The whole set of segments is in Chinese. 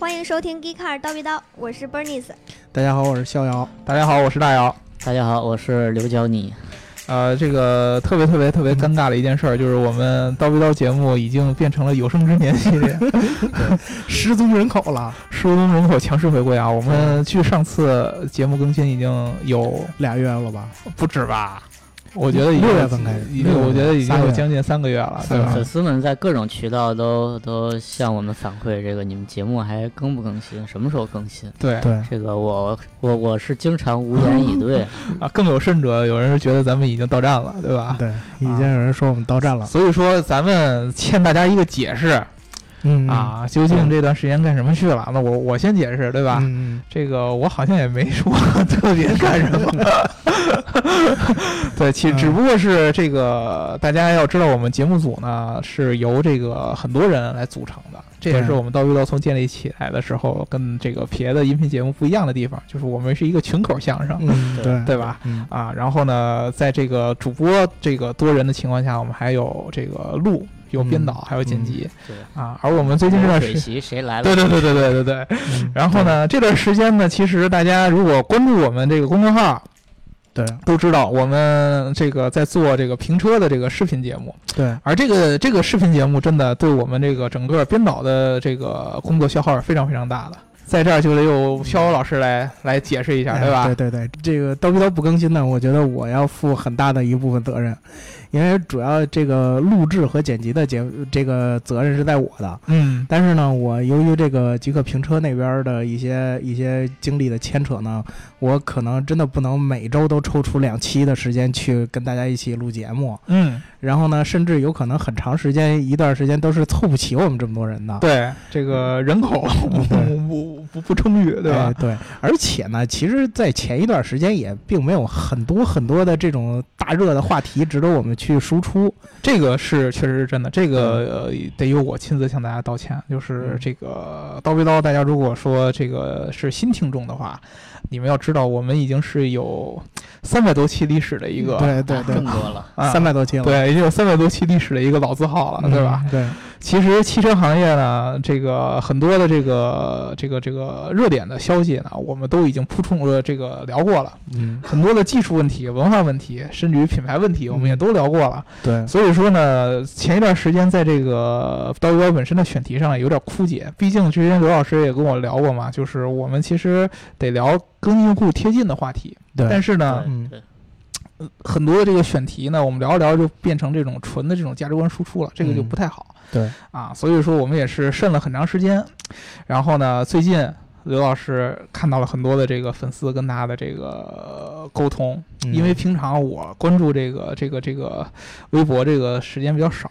欢迎收听《Geekcar 刀逼刀》，我是 Bernice。大家好，我是逍遥。大家好，我是大姚。大家好，我是刘娇妮。呃，这个特别特别特别尴尬的一件事儿，就是我们刀逼刀节目已经变成了有生之年系列，失踪人口了，失踪人口强势回归啊！我们距上次节目更新已经有俩月了吧？不止吧？我觉得六月份开始，已经我觉得已经有将近三个月了，对吧？粉丝们在各种渠道都都向我们反馈，这个你们节目还更不更新？什么时候更新？对对，这个我我我是经常无言以对 啊。更有甚者，有人是觉得咱们已经到站了，对吧？对，已经有人说我们到站了。所以说，咱们欠大家一个解释。嗯啊，究竟这段时间干什么去了？那我我先解释，对吧？嗯，这个我好像也没说特别干什么。对，其只不过是这个，大家要知道，我们节目组呢是由这个很多人来组成的，这也是我们到遇到从建立起来的时候跟这个别的音频节目不一样的地方，就是我们是一个群口相声，对对吧？啊，然后呢，在这个主播这个多人的情况下，我们还有这个录。有编导，还有剪辑，对啊。而我们最近这段时间，谁来了？对对对对对对对。然后呢，这段时间呢，其实大家如果关注我们这个公众号，对，都知道我们这个在做这个评车的这个视频节目。对。而这个这个视频节目真的对我们这个整个编导的这个工作消耗是非常非常大的。在这儿就得由逍遥老师来来解释一下，对吧？对对对，这个叨逼叨不更新呢，我觉得我要负很大的一部分责任。因为主要这个录制和剪辑的节这个责任是在我的，嗯，但是呢，我由于这个极客评车那边的一些一些经历的牵扯呢，我可能真的不能每周都抽出两期的时间去跟大家一起录节目，嗯，然后呢，甚至有可能很长时间一段时间都是凑不齐我们这么多人的，对，这个人口 不不不不充裕，对吧？对，而且呢，其实，在前一段时间也并没有很多很多的这种大热的话题值得我们。去输出，这个是确实是真的，这个得由我亲自向大家道歉。就是这个叨逼叨，大家如果说这个是新听众的话，你们要知道，我们已经是有三百多期历史的一个，对对对，更多了，三百多期了，对，已经有三百多期历史的一个老字号了，对吧？对。其实汽车行业呢，这个很多的这个这个这个热点的消息呢，我们都已经铺充了这个聊过了。嗯，很多的技术问题、文化问题，甚至于品牌问题，我们也都聊过了。对，所以说呢，前一段时间在这个刀鱼标本身的选题上有点枯竭。毕竟之前刘老师也跟我聊过嘛，就是我们其实得聊跟用户贴近的话题。对，但是呢，嗯。很多的这个选题呢，我们聊着聊着就变成这种纯的这种价值观输出了，这个就不太好。对啊，所以说我们也是慎了很长时间。然后呢，最近刘老师看到了很多的这个粉丝跟他的这个沟通，因为平常我关注这个这个这个微博这个时间比较少。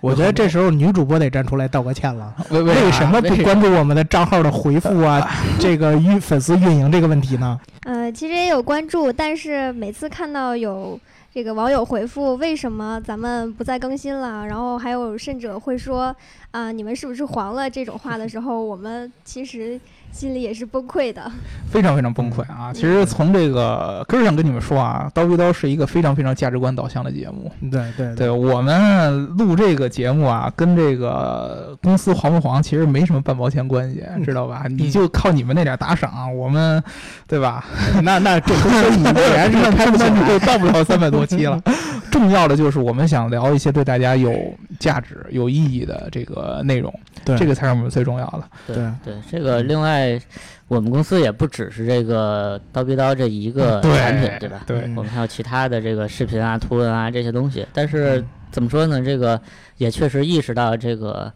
我觉得这时候女主播得站出来道个歉了。为为什么不关注我们的账号的回复啊？这个运粉丝运营这个问题呢？呃，其实也有关注，但是每次看到有这个网友回复为什么咱们不再更新了，然后还有甚者会说啊你们是不是黄了这种话的时候，我们其实。心里也是崩溃的，非常非常崩溃啊！其实从这个根儿上跟你们说啊，刀逼刀是一个非常非常价值观导向的节目。对对对，我们录这个节目啊，跟这个公司黄不黄其实没什么半毛钱关系，知道吧？你就靠你们那点打赏，我们，对吧？那 那这公司你还是开不起就到不了三百多期了。重要的就是我们想聊一些对大家有价值、有意义的这个内容，对，这个才是我们最重要的。对对，这个另外，我们公司也不只是这个刀逼刀这一个产品，对吧？对，我们还有其他的这个视频啊、图文啊这些东西。但是怎么说呢？这个也确实意识到这个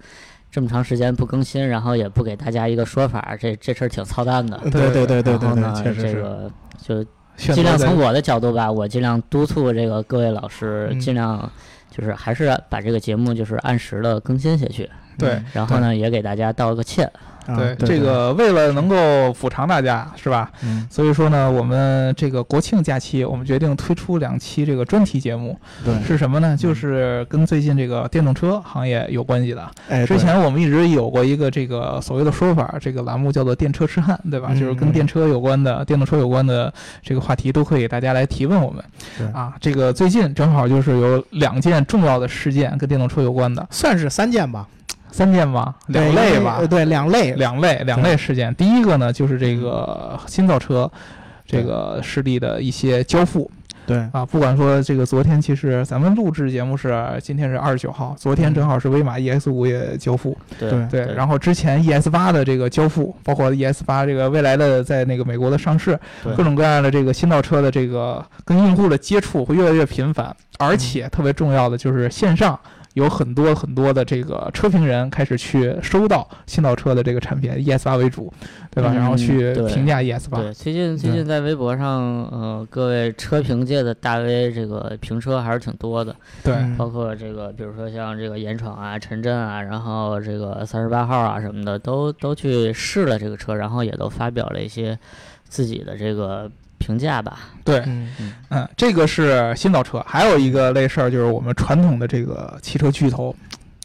这么长时间不更新，然后也不给大家一个说法，这这事儿挺操蛋的。对对对对对，确实这个就。尽量从我的角度吧，我尽量督促这个各位老师，尽量就是还是把这个节目就是按时的更新下去。对，然后呢，也给大家道个歉。对这个，为了能够补偿大家，是吧？嗯。所以说呢，我们这个国庆假期，我们决定推出两期这个专题节目。对。是什么呢？就是跟最近这个电动车行业有关系的。哎。之前我们一直有过一个这个所谓的说法，这个栏目叫做“电车痴汉”，对吧？就是跟电车有关的、电动车有关的这个话题，都可以大家来提问我们。啊，这个最近正好就是有两件重要的事件跟电动车有关的，算是三件吧。三件吧，两类吧。对，两类，两类两类事件。第一个呢，就是这个新造车这个势力的一些交付对，啊，不管说这个昨天，其实咱们录制节目是今天是二十九号，昨天正好是威马 ES 五也交付，对对对，然后之前 ES 八的这个交付，包括 ES 八这个未来的在那个美国的上市，各种各样的这个新造车的这个跟用户的接触会越来越频繁，而且特别重要的就是线上。有很多很多的这个车评人开始去收到新造车的这个产品，ES 八为主，对吧？嗯然后去评价 ES 八，对，最近最近在微博上，呃，各位车评界的大 V，这个评车还是挺多的，对，嗯包括这个，比如说像这个严闯啊、陈震啊，然后这个三十八号啊什么的，都都去试了这个车，然后也都发表了一些自己的这个评价吧。对，嗯嗯，这个是新造车，还有一个类事儿就是我们传统的这个汽车巨头，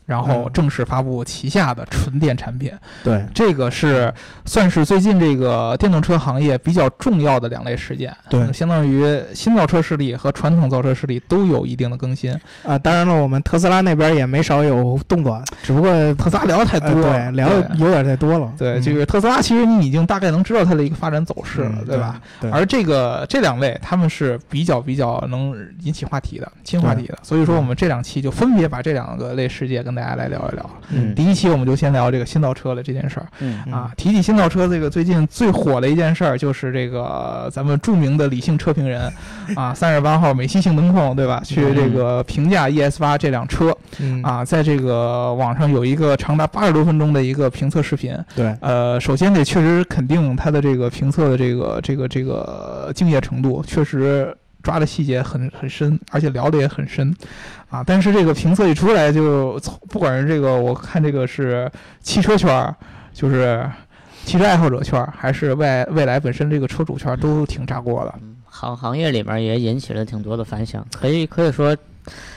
然后嗯正式发布旗下的纯电产品。对，这个是算是最近这个电动车行业比较重要的两类事件，对相当于新造车势力和传统造车势力都有一定的更新。啊，当然了，我们特斯拉那边也没少有动作，只不过特斯拉聊的太多呃了，对，聊的有点太多了。对，嗯这个特斯拉其实你已经大概能知道它的一个发展走势了，嗯对吧？？对，而这个这两类他们是比较比较能引起话题的新话题的，所以说我们这两期就分别把这两个类事件跟大家来聊一聊。嗯第一期我们就先聊这个新造车的这件事儿嗯嗯啊。提起新造车，这个最近最火的一件事儿就是这个咱们著名的理性车评人 啊，三十八号美系性能控对吧？去这个评价 ES 八这辆车嗯，啊，在这个网上有一个长达八十多分钟的一个评测视频。对，呃，首先得确实肯定它的这个评测的这个这个这个敬业程度，确实抓的细节很很深，而且聊的也很深，啊，但是这个评测一出来就，从不管是这个我看这个是汽车圈，就是汽车爱好者圈，还是未未来本身这个车主圈，都挺炸锅的。行行业里面也引起了挺多的反响，可以可以说，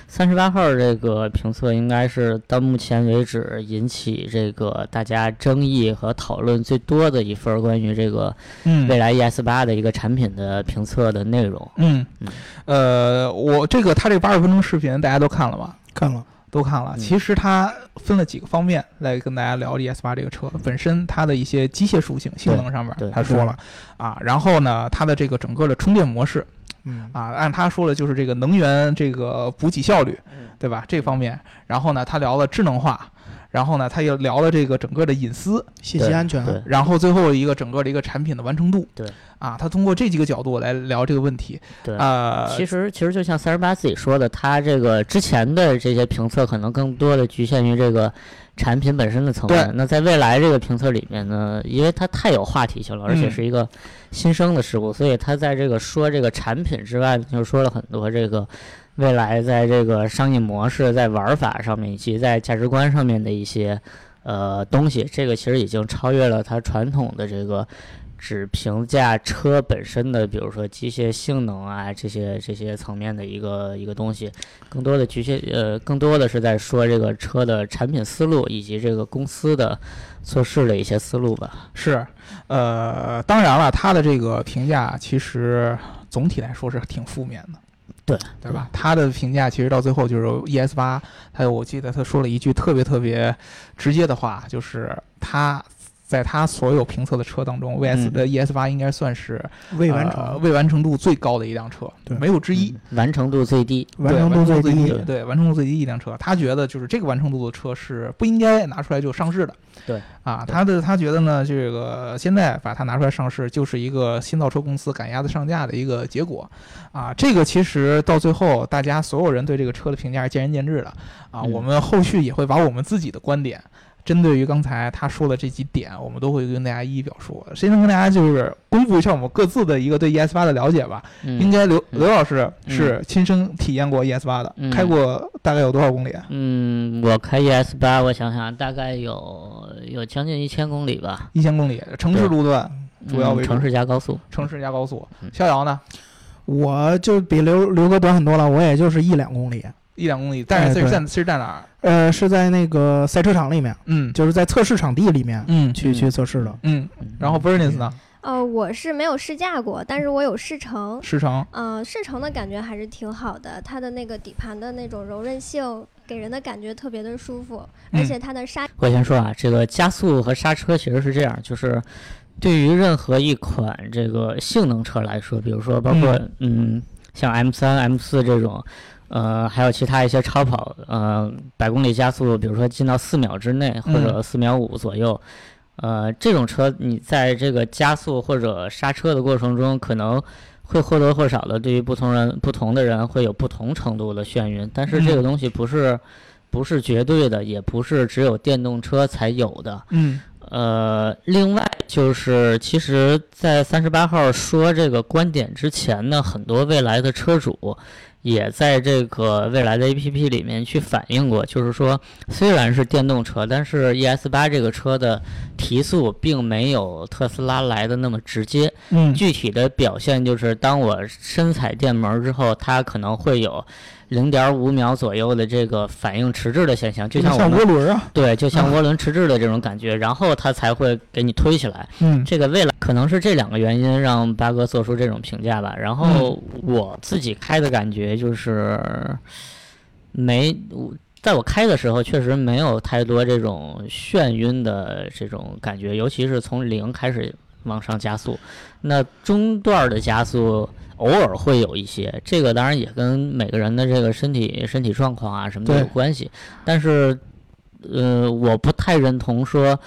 三十八号这个评测应该是到目前为止引起这个大家争议和讨论最多的一份儿关于这个嗯未来 ES 八的一个产品的评测的内容。嗯嗯，呃，我这个他这个八十分钟视频大家都看了吧？看了，都看了。嗯其实它分了几个方面来跟大家聊 ES 八这个车本身它的一些机械属性、性能上面对，他说了啊。然后呢，它的这个整个的充电模式嗯啊，按他说的就是这个能源这个补给效率，嗯对吧？这方面。然后呢，他聊了智能化。然后呢，他又聊了这个整个的隐私，信息安全，对然后最后一个整个的一个产品的完成度，对，啊，他通过这几个角度来聊这个问题，对呃，其实其实就像三十八自己说的，他这个之前的这些评测可能更多的局限于这个产品本身的层对面。那在未来这个评测里面呢，因为它太有话题性了，而且嗯是一个新生的事物，所以它在这个说这个产品之外，就说了很多这个未来在这个商业模式、在玩法上面以及在价值观上面的一些呃东西。这个其实已经超越了它传统的这个。只评价车本身的，比如说机械性能啊，这些这些层面的一个一个东西，更多的局限呃，更多的是在说这个车的产品思路以及这个公司的做事的一些思路吧。是，呃，当然了，他的这个评价其实总体来说是挺负面的，对对吧？他的评价其实到最后就是 ES 八，还有我记得他说了一句特别特别直接的话，就是他。在他所有评测的车当中，VS 嗯的 ES 八应该算是未完呃成，未完成度最高的一辆车，对没有之一。嗯完成度最低。完成度最最低，对，完成度最低一辆车，他觉得就是这个完成度的车是不应该拿出来就上市的。对，啊，他的他觉得呢，这个现在把它拿出来上市，就是一个新造车公司赶鸭子上架的一个结果。啊，这个其实到最后，大家所有人对这个车的评价是见仁见智的。啊，嗯我们后续也会把我们自己的观点。针对于刚才他说的这几点，我们都会跟大家一一表述。谁能跟大家就是公布一下我们各自的一个对 ES 八的了解吧。嗯、应该刘嗯刘老师是亲身体验过 ES 八的，嗯开过大概有多少公里啊？嗯，我开 ES 八，我想想，大概有有将近一千公里吧。一千公里，城市路段，主要为嗯城市加高速。城市加高速嗯。逍遥呢，我就比刘刘哥短很多了，我也就是一两公里，一两公里，但是是在是在哪儿？呃，是在那个赛车场里面，嗯就是在测试场地里面嗯去嗯去测试的。嗯。嗯然后 Bernice 呢？呃，我是没有试驾过，但是我有试乘。试乘，嗯、试乘的感觉还是挺好的，它的那个底盘的那种柔韧性，给人的感觉特别的舒服，而嗯且它的刹我先说啊，这个加速和刹车其实是这样，就是对于任何一款这个性能车来说，比如说包括嗯像 M 三、M 四这种，呃，还有其他一些超跑，呃，百公里加速，比如说进到四秒之内或者四秒五左右，呃，这种车你在这个加速或者刹车的过程中，可能会或多或少的对于不同人不同的人会有不同程度的眩晕，但是这个嗯东西不是。不是绝对的，也不是只有电动车才有的。嗯呃，另外就是，其实，在三十八号说这个观点之前呢，很多未来的车主也在这个未来的 APP 里面去反映过，就是说，虽然是电动车，但是 ES 八这个车的提速并没有特斯拉来的那么直接。嗯具体的表现就是，当我深踩电门之后，它可能会有零点五秒左右的这个反应迟滞的现象，就像我像们涡轮啊，对，就像涡轮迟滞的这种感觉，然后它才会给你推起来。嗯这个未来可能是这两个原因让八哥做出这种评价吧。然后我自己开的感觉就是没，我在我开的时候确实没有太多这种眩晕的这种感觉，尤其是从零开始往上加速，那中段的加速。偶尔会有一些，这个当然也跟每个人的这个身体身体状况啊什么的有关系，但是，呃，我不太认同说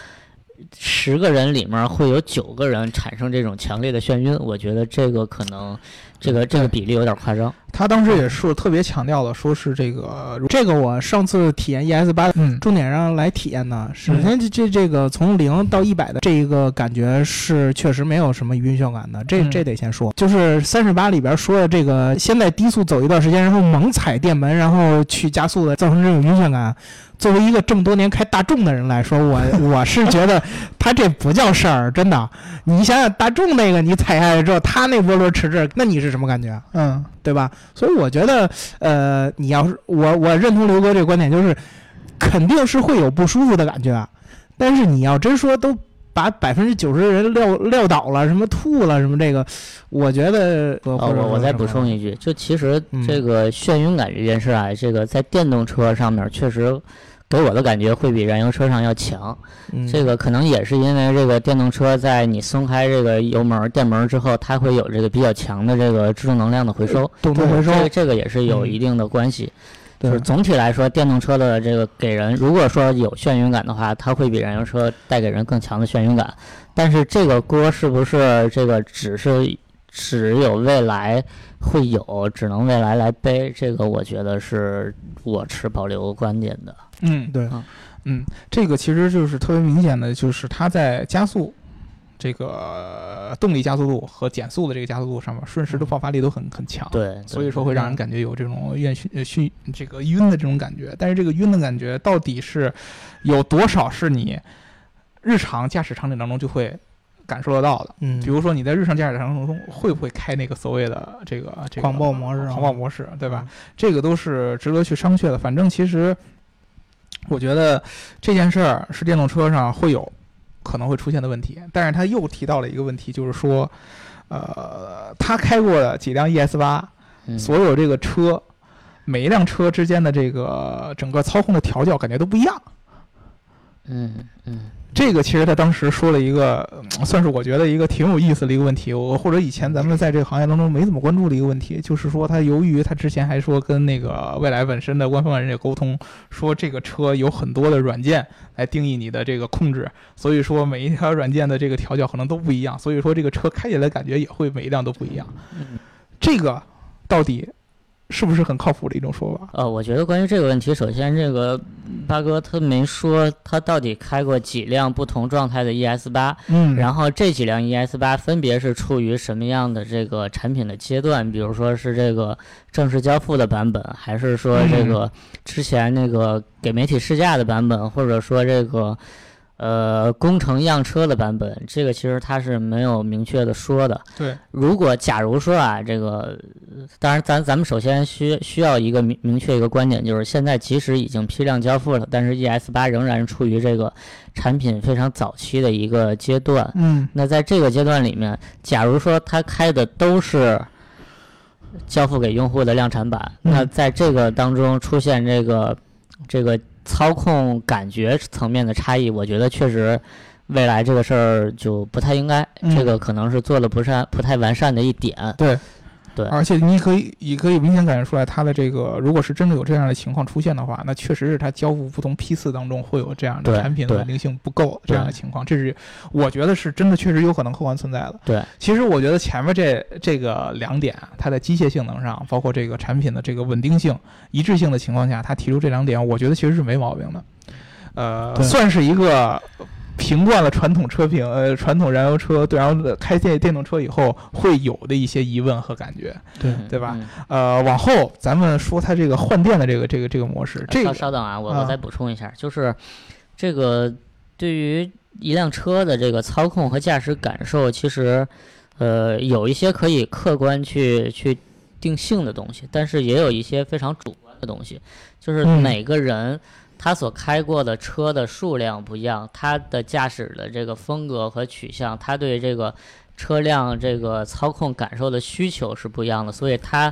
十个人里面会有九个人产生这种强烈的眩晕，我觉得这个可能这个这个比例有点夸张。他当时也是特别强调了，说是这个，这个我上次体验 ES 八嗯重点上来体验呢，首先这这这个从零到一百的这一个感觉是确实没有什么晕眩感的，这嗯这得先说。就是三十八里边说的这个，先在低速走一段时间，然后猛踩电门，然后去加速的，造成这种晕眩感。作为一个这么多年开大众的人来说，我 我是觉得他这不叫事儿，真的。你想想大众那个，你踩下来之后，他那涡轮迟滞，那你是什么感觉？嗯对吧？所以我觉得，呃，你要是我我认同刘哥这个观点，就是肯定是会有不舒服的感觉，但是你要真说都把百分之九十的人撂撂倒了，什么吐了什么这个，我觉得，哦，我我再补充一，句，就其实嗯这个眩晕感这件事啊，这个在电动车上面确实给我的感觉会比燃油车上要强。嗯这个可能也是因为这个电动车在你松开这个油门、电门之后，它会有这个比较强的这个制动能量的回收，动能回收这个这个也是有嗯一定的关系。就是总体来说，电动车的这个给人，如果说有眩晕感的话，它会比燃油车带给人更强的眩晕感。但是这个锅是不是这个只是只有未来会有，只能未来来背？这个我觉得是我持保留观点的。嗯对啊嗯，这个其实就是特别明显的，就是它在加速。这个动力加速度和减速的这个加速度上面，瞬时的爆发力都很很强。对，所以说会让人感觉有这种晕眩呃眩这个晕的这种感觉。但是这个晕的感觉到底是有多少是你日常驾驶场景当中就会感受得到的？嗯，比如说你在日常驾驶当中会不会开那个所谓的这个这个狂暴模式啊狂暴模式，对吧？这个都是值得去商榷的。反正其实我觉得这件事儿是电动车上会有可能会出现的问题，但是他又提到了一个问题，就是说，呃，他开过的几辆 ES 八。嗯所有这个车，每一辆车之间的这个整个操控的调教感觉都不一样。嗯嗯这个其实他当时说了一个，嗯算是我觉得一个挺有意思的一个问题，我或者以前咱们在这个行业当中没怎么关注的一个问题，就是说他由于他之前还说跟那个未来本身的官方人士沟通，说这个车有很多的软件来定义你的这个控制，所以说每一条软件的这个调教可能都不一样，所以说这个车开起来感觉也会每一辆都不一样。嗯。这个到底是不是很靠谱的一种说法？呃，我觉得关于这个问题，首先这个八哥他没说他到底开过几辆不同状态的 ES 八，嗯然后这几辆 ES 八分别是处于什么样的这个产品的阶段？比如说是这个正式交付的版本，还是说这个之前那个给媒体试驾的版本，或者说这个呃，工程样车的版本，这个其实它是没有明确的说的。对，如果假如说啊，这个，当然咱咱们首先需需要一个明明确一个观点，就是现在即使已经批量交付了，但是 ES 八仍然处于这个产品非常早期的一个阶段。嗯，那在这个阶段里面，假如说它开的都是交付给用户的量产版，嗯那在这个当中出现这个这个操控感觉层面的差异，我觉得确实未来这个事儿就不太应该，嗯这个可能是做的不善不太完善的一点。对，对。而且你可以也可以明显感觉出来，它的这个如果是真的有这样的情况出现的话，那确实是它交付不同批次当中会有这样的产品的稳定性不够这样的情况，这是我觉得是真的确实有可能客观存在的。对，其实我觉得前面这这个两点，它在机械性能上，包括这个产品的这个稳定性、一致性的情况下，它提出这两点，我觉得其实是没毛病的。呃，算是一个评断了传统车评，呃，传统燃油车对，然后开电电动车以后会有的一些疑问和感觉。对嗯对吧嗯呃，往后咱们说它这个换电的这个这个这个模式，这稍个稍等啊，我啊我再补充一下，就是这个对于一辆车的这个操控和驾驶感受，其实呃有一些可以客观去去定性的东西，但是也有一些非常主观的东西，就是嗯每个人。他所开过的车的数量不一样，他的驾驶的这个风格和取向，他对这个车辆这个操控感受的需求是不一样的，所以他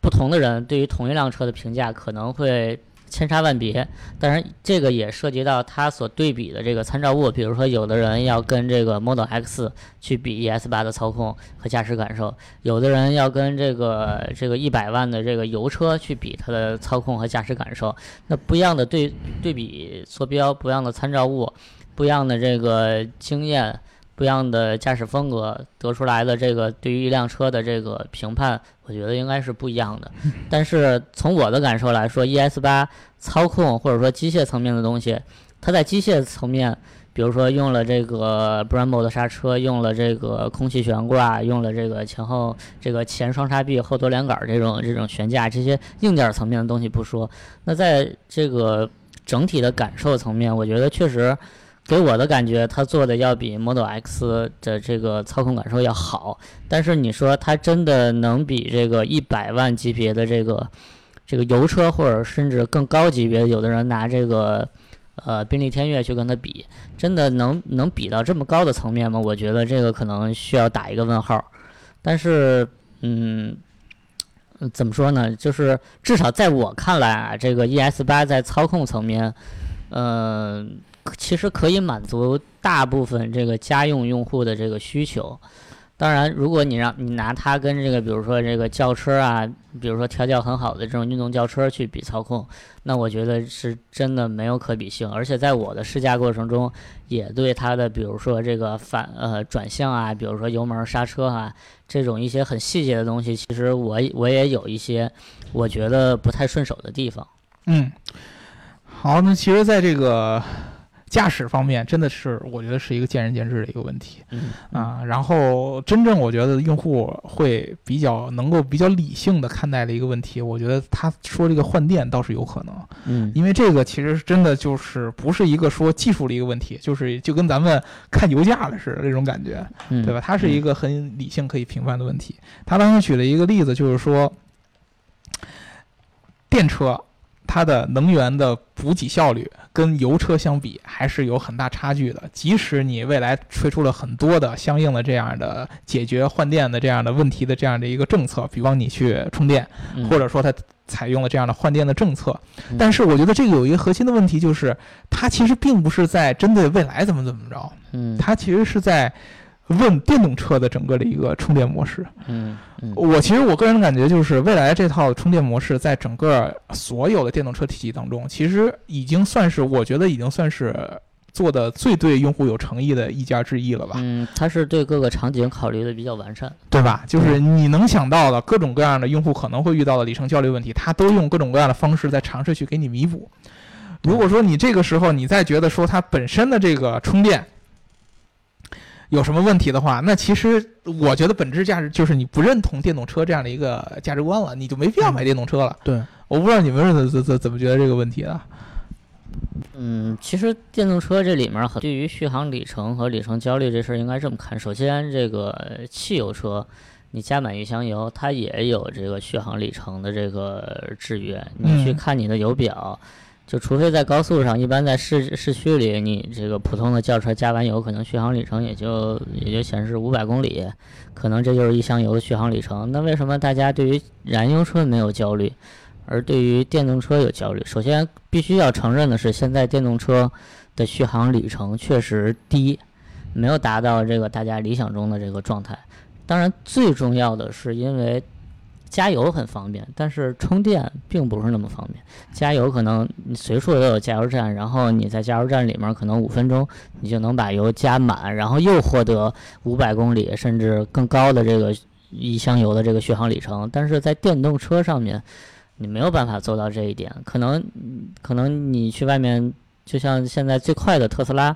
不同的人对于同一辆车的评价可能会千差万别。当然，这个也涉及到它所对比的这个参照物，比如说有的人要跟这个 Model X 去比 ES 八的操控和驾驶感受，有的人要跟这个这个一百万的这个油车去比它的操控和驾驶感受。那不一样的对对比坐标，不一样的参照物，不一样的这个经验。不一样的驾驶风格得出来的这个对于一辆车的这个评判，我觉得应该是不一样的。但是从我的感受来说，ES 八操控或者说机械层面的东西，它在机械层面，比如说用了这个 Brembo 的刹车，用了这个空气悬挂，用了这个前后这个前双叉臂、后多连杆儿这种这种悬架，这些硬件层面的东西不说，那在这个整体的感受层面，我觉得确实。给我的感觉，它做的要比 Model X 的这个操控感受要好，但是你说它真的能比这个一百万级别的这个这个油车，或者甚至更高级别，有的人拿这个呃宾利天越去跟它比，真的能能比到这么高的层面吗？我觉得这个可能需要打一个问号。但是，嗯，怎么说呢？就是至少在我看来啊，这个 ES 八在操控层面，嗯、其实可以满足大部分这个家用用户的这个需求。当然，如果你让你拿它跟这个，比如说这个轿车啊，比如说调教很好的这种运动轿车去比操控，那我觉得是真的没有可比性。而且在我的试驾过程中，也对它的比如说这个反呃转向啊，比如说油门刹车啊这种一些很细节的东西，其实我我也有一些我觉得不太顺手的地方。嗯，好，那其实在这个驾驶方面，真的是我觉得是一个见仁见智的一个问题嗯啊。然后，真正我觉得用户会比较能够比较理性的看待的一个问题，我觉得他说这个换电倒是有可能，嗯因为这个其实真的就是不是一个说技术的一个问题，就是就跟咱们看油价的似的这种感觉。嗯，对吧？它是一个很理性可以评判的问题。他当时举了一个例子，就是说，电车它的能源的补给效率跟油车相比还是有很大差距的。即使你未来推出了很多的相应的这样的解决换电的这样的问题的这样的一个政策，比方你去充电，嗯。或者说它采用了这样的换电的政策嗯，但是我觉得这个有一个核心的问题，就是它其实并不是在针对未来怎么怎么着，嗯。它其实是在问电动车的整个的一个充电模式。嗯嗯我其实我个人的感觉就是，未来这套充电模式在整个所有的电动车体系当中，其实已经算是我觉得已经算是做的最对用户有诚意的一家之一了吧，嗯，它是对各个场景考虑的比较完善。对吧？就是你能想到的各种各样的用户可能会遇到的里程焦虑问题，它都用各种各样的方式在尝试去给你弥补。如果说你这个时候你再觉得说它本身的这个充电有什么问题的话，那其实我觉得本质价值就是你不认同电动车这样的一个价值观了，你就没必要买电动车了。对，我不知道你们是怎怎怎怎么觉得这个问题的？嗯，其实电动车这里面很对于续航里程和里程焦虑这事儿应该这么看。首先，这个汽油车，你加满一箱油，它也有这个续航里程的这个制约。你去嗯看你的油表，就除非在高速上，一般在市市区里，你这个普通的轿车加完油，可能续航里程也就也就显示五百公里，可能这就是一箱油的续航里程。那为什么大家对于燃油车没有焦虑？而对于电动车有焦虑，首先必须要承认的是，现在电动车的续航里程确实低，没有达到这个大家理想中的这个状态。当然，最重要的是因为加油很方便，但是充电并不是那么方便。加油可能你随处都有加油站，然后你在加油站里面可能五分钟你就能把油加满，然后又获得五百公里甚至更高的这个一箱油的这个续航里程。但是在电动车上面，你没有办法做到这一点，可能可能你去外面，就像现在最快的特斯拉，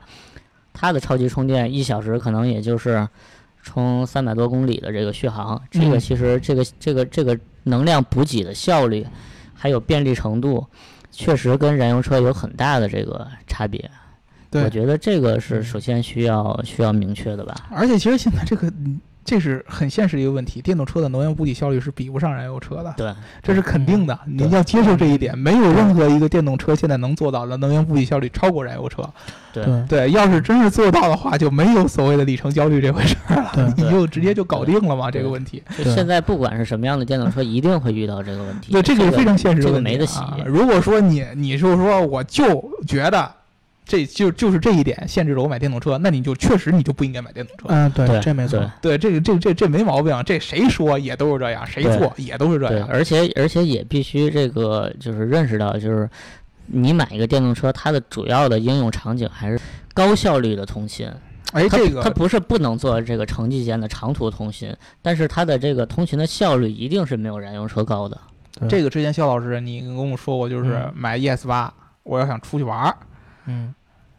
它的超级充电一小时可能也就是充三百多公里的这个续航，这个嗯其实这个这个这个能量补给的效率，还有便利程度，确实跟燃油车有很大的这个差别。对我觉得这个是首先需要需要明确的吧。而且其实现在这个，嗯这是很现实的一个问题，电动车的能源补给效率是比不上燃油车的，对，这是肯定的，对你要接受这一点。没有任何一个电动车现在能做到的能源补给效率超过燃油车。对对对，要是真是做到的话，就没有所谓的里程焦虑这回事儿了，对 你就直接就搞定了嘛，这个问题。对现在不管是什么样的电动车，一定会遇到这个问题。对，这个是非常现实的这个问题、啊。没得洗如果说你你就说我就觉得这就就是这一点限制了我买电动车，那你就确实你就不应该买电动车。嗯，对，这没错对。这个这这这没毛病，这谁说也都是这样，谁做也都是这，样。而且而且也必须这个就是认识到，就是你买一个电动车，它的主要的应用场景还是高效率的通勤。哎，这个它不是不能做这个城际间的长途通勤，但是它的这个通勤的效率一定是没有燃油车高的。这个之前肖老师你跟我说过，就是嗯买 ES 八，我要想出去玩儿，嗯，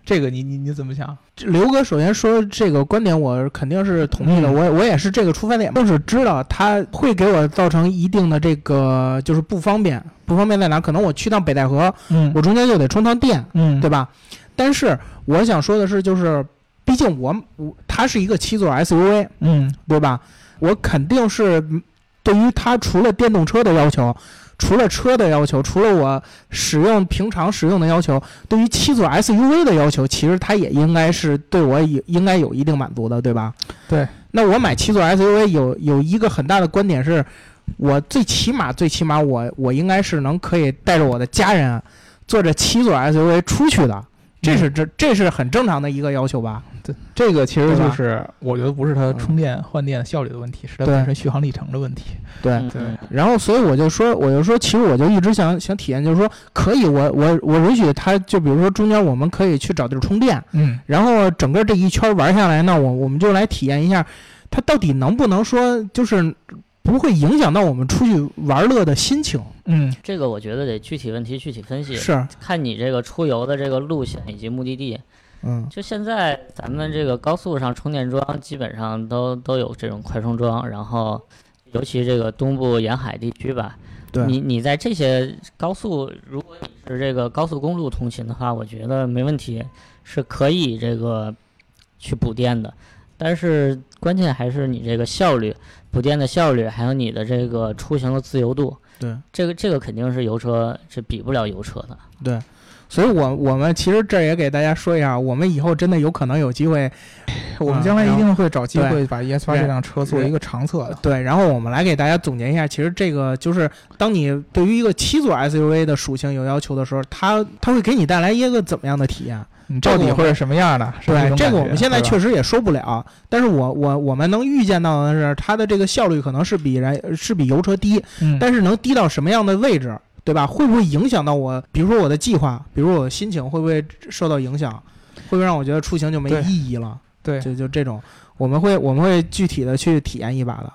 这个你你你怎么想？刘哥首先说这个观点，我肯定是同意的。嗯我我也是这个出发点，就是知道它会给我造成一定的这个就是不方便。不方便在哪？可能我去趟北戴河，嗯我中间就得充趟电，嗯对吧？但是我想说的是，就是毕竟我我它是一个七座 SUV，嗯对吧？我肯定是嗯对于它除了电动车的要求，除了车的要求，除了我使用平常使用的要求，对于七座 SUV 的要求，其实它也应该是对我有应该有一定满足的，对吧？对。那我买七座 SUV 有有一个很大的观点是，我最起码最起码我我应该是能可以带着我的家人坐着七座 SUV 出去的，这是这这是很正常的一个要求吧？对，这个其实就是我觉得不是它嗯充电换电效率的问题，是它本身续航里程的问题。对。嗯对然后，所以我就说，我就说，其实我就一直想想体验，就是说，可以我，我我允许它，就比如说中间我们可以去找地儿充电，嗯然后整个这一圈玩下来呢，我我们就来体验一下，它到底能不能说就是不会影响到我们出去玩乐的心情？嗯。这个我觉得得具体问题具体分析，是，看你这个出游的这个路线以及目的地。嗯。就现在咱们这个高速上充电桩基本上都都有这种快充桩，然后尤其这个东部沿海地区吧，对。你你在这些高速，如果你是这个高速公路通勤的话，我觉得没问题，是可以这个去补电的。但是关键还是你这个效率，补电的效率，还有你的这个出行的自由度，对这个这个肯定是油车是比不了油车的。对。所以我我们其实这儿也给大家说一下，我们以后真的有可能有机会，我们将来一定会找机会把 ES 八这辆车做一个长测的。对，然后我们来给大家总结一下，其实这个就是当你对于一个七座 SUV 的属性有要求的时候，它它会给你带来一个怎么样的体验？你到底会是什么样的？是对，这个我们现在确实也说不了，但是我我我们能预见到的是，它的这个效率可能是比燃是比油车低，嗯但是能低到什么样的位置，对吧？会不会影响到我？比如说我的计划，比如我的心情会不会受到影响？会不会让我觉得出行就没意义了？对就就这种，我们会我们会具体的去体验一把的。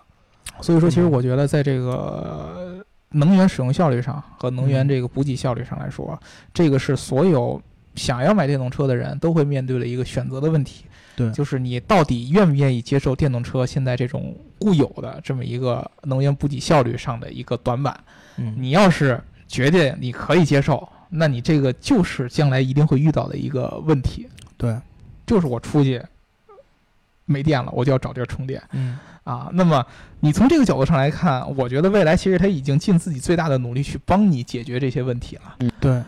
所以说，其实嗯我觉得在这个能源使用效率上和能源嗯这个补给效率上来说，这个是所有想要买电动车的人都会面对了一个选择的问题。对就是你到底愿不愿意接受电动车现在这种固有的这么一个能源补给效率上的一个短板？嗯，你要是觉得你可以接受，那你这个就是将来一定会遇到的一个问题，对，就是我出去没电了，我就要找地儿充电嗯啊。那么你从这个角度上来看，我觉得未来其实它已经尽自己最大的努力去帮你解决这些问题了。对，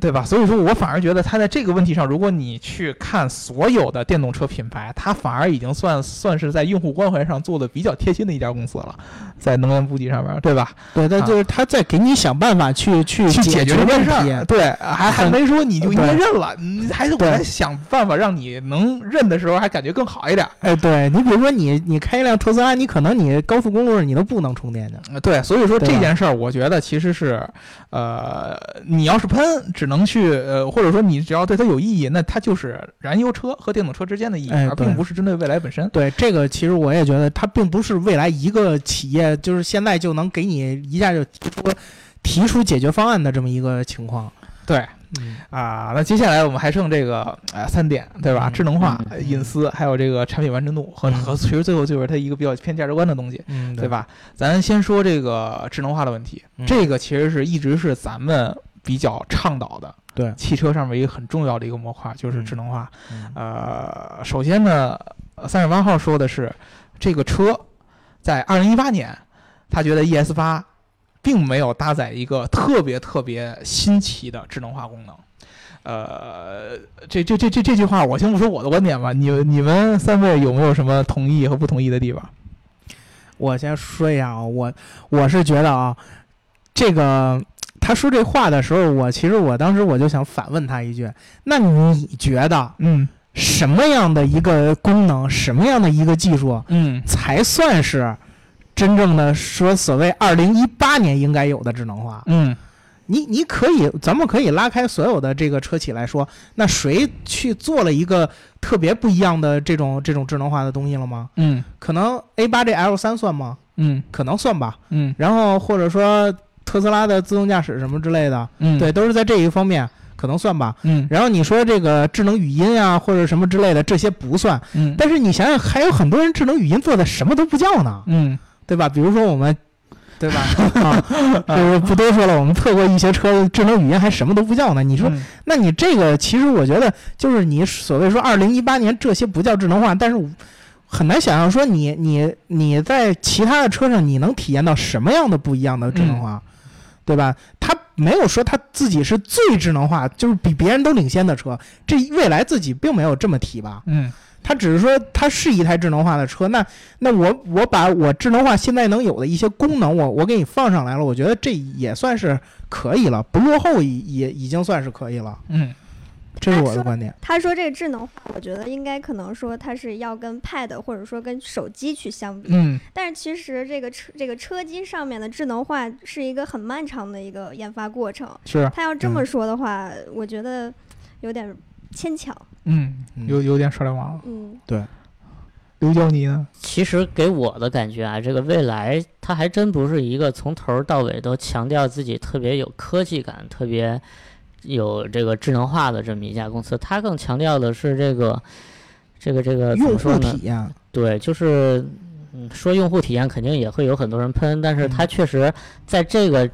对吧？所以说我反而觉得它在这个问题上，如果你去看所有的电动车品牌，它反而已经算算是在用户关怀上做的比较贴心的一家公司了，在能源补给上面，对吧？对，但啊就是他在给你想办法去去去解决决这问题件事儿，，对，还还没说你就应该认了，你还是我对在想办法让你能认的时候，还感觉更好一点。哎，对你比如说你你开一辆特斯拉，你可能你高速公路上你都不能充电的，呃对，所以说这件事儿，我觉得其实是，呃，你要是喷，只能去，呃，或者说你只要对它有意义，那它就是燃油车和电动车之间的意义，而并不是针对未来本身。对这个，其实我也觉得它并不是未来一个企业就是现在就能给你一下就提出提出解决方案的这么一个情况。对嗯，啊，那接下来我们还剩这个呃三点，对吧？嗯智能化、隐私，还有这个产品完成度和嗯和其实最后就是它一个比较偏价值观的东西，嗯，对？吧？咱先说这个智能化的问题，嗯这个其实是一直是咱们比较倡导的，对汽车上面一个很重要的一个模块就是嗯智能化。嗯呃，首先呢，三十八号说的是这个车在二零一八年，他觉得 ES 八并没有搭载一个特别特别新奇的智能化功能。呃，这这这这这句话，我先不说我的观点吧，你你们三位有没有什么同意和不同意的地方？我先说一下啊，我我是觉得啊，这个他说这话的时候，我其实我当时我就想反问他一句：那你觉得嗯什么样的一个功能，什么样的一个技术，嗯才算是真正的说所谓二零一八年应该有的智能化？嗯你你可以，咱们可以拉开所有的这个车企来说，那谁去做了一个特别不一样的这种这种智能化的东西了吗？嗯可能 A 八这 L 三算吗？嗯可能算吧。嗯然后或者说特斯拉的自动驾驶什么之类的，嗯，对，都是在这一方面可能算吧。嗯然后你说这个智能语音啊，或者什么之类的，这些不算。嗯但是你想想，还有很多人智能语音做的什么都不叫呢，嗯对吧？比如说我们，对吧？啊，就是不多说了，我们测过一些车智能语音还什么都不叫呢。你说，嗯那你这个其实我觉得就是你所谓说二零一八年这些不叫智能化，但是很难想象说你你你在其他的车上你能体验到什么样的不一样的智能化，对吧？他没有说他自己是最智能化，就是比别人都领先的车，这未来自己并没有这么提吧？嗯他只是说它是一台智能化的车，那那我我把我智能化现在能有的一些功能，我我给你放上来了，我觉得这也算是可以了，不落后也也已经算是可以了，嗯这是我的观点。他说这个智能化，我觉得应该可能说它是要跟 Pad 或者说跟手机去相比，嗯但是其实这个车这个车机上面的智能化是一个很漫长的一个研发过程。是他要这么嗯说的话，我觉得有点牵强。嗯有有点耍流氓了。嗯，对刘娇妮呢？其实给我的感觉啊，这个未来它还真不是一个从头到尾都强调自己特别有科技感、特别有这个智能化的这么一家公司。它更强调的是这个这个这个怎用么说呢户体？验，对，就是嗯，说用户体验肯定也会有很多人喷，但是它嗯确实在这个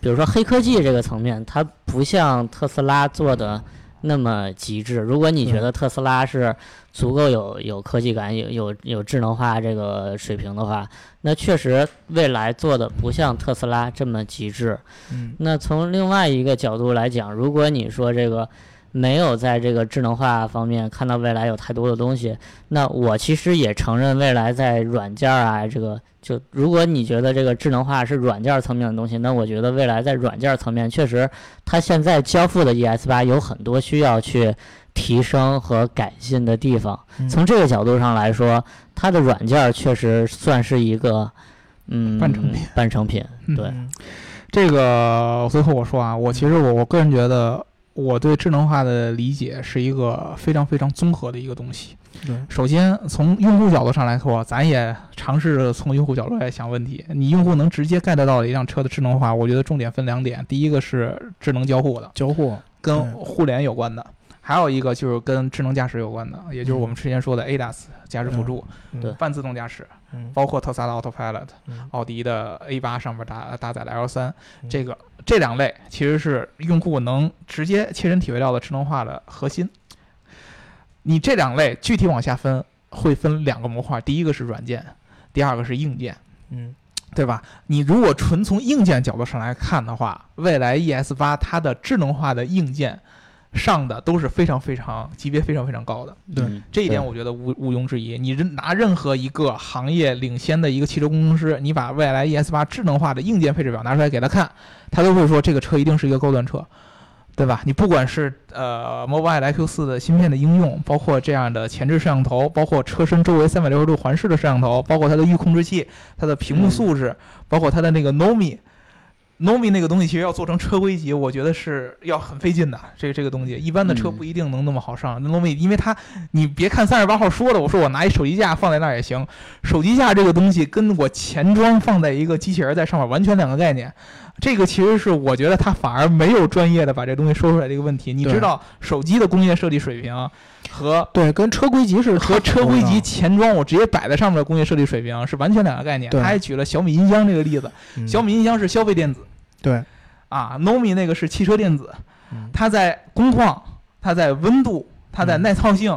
比如说黑科技这个层面，它不像特斯拉做的那么极致。如果你觉得特斯拉是足够有有科技感、有有有智能化这个水平的话，那确实未来做的不像特斯拉这么极致。嗯那从另外一个角度来讲，如果你说这个没有在这个智能化方面看到未来有太多的东西，那我其实也承认未来在软件儿啊，这个就如果你觉得这个智能化是软件儿层面的东西，那我觉得未来在软件儿层面确实，它现在交付的 ES 八有很多需要去提升和改进的地方。嗯从这个角度上来说，它的软件儿确实算是一个嗯半成品半成品，嗯对。嗯这个最后我说啊，我其实我我个人觉得，我对智能化的理解是一个非常非常综合的一个东西。对，首先从用户角度上来说，咱也尝试着从用户角度来想问题。你用户能直接 get 到一辆车的智能化，我觉得重点分两点，第一个是智能交互的，交互，跟互联有关的。还有一个就是跟智能驾驶有关的，也就是我们之前说的 ADAS 驾驶辅助、嗯对半自动驾驶，嗯包括特斯拉的 Autopilot、嗯奥迪的 A 八上面搭搭载的 L 三嗯这个这两类其实是用户能直接切身体会到的智能化的核心。你这两类具体往下分，会分两个模块，第一个是软件，第二个是硬件。嗯对吧？你如果纯从硬件角度上来看的话，未来 ES 八它的智能化的硬件上的都是非常非常级别非常非常高的，对嗯这一点我觉得毋毋庸置疑。你拿任何一个行业领先的一个汽车工程师，你把蔚来 ES 八智能化的硬件配置表拿出来给他看，他都会说这个车一定是一个高端车。对吧？你不管是呃 Mobileye IQ 4的芯片的应用，包括这样的前置摄像头，包括车身周围三百六十度环视的摄像头，包括它的预控制器、它的屏幕嗯素质，包括它的那个 Nomi。Nomi 那个东西其实要做成车规级，我觉得是要很费劲的。这个这个东西，一般的车嗯不一定能那么好上。Nomi，因为它，你别看三十八号说的，我说我拿一手机架放在那儿也行。手机架这个东西跟我前装放在一个机器人在上面完全两个概念。这个其实是我觉得它反而没有专业的把这东西说出来这个问题。你知道手机的工业设计水平和对，跟车规级是和车规级级，前装我直接摆在上面的工业设计水平是完全两个概念。他还举了小米音箱这个例子，嗯小米音箱是消费电子对，啊，Nomi 那个是汽车电子，嗯。它在工况、它在温度、它在嗯。耐操性。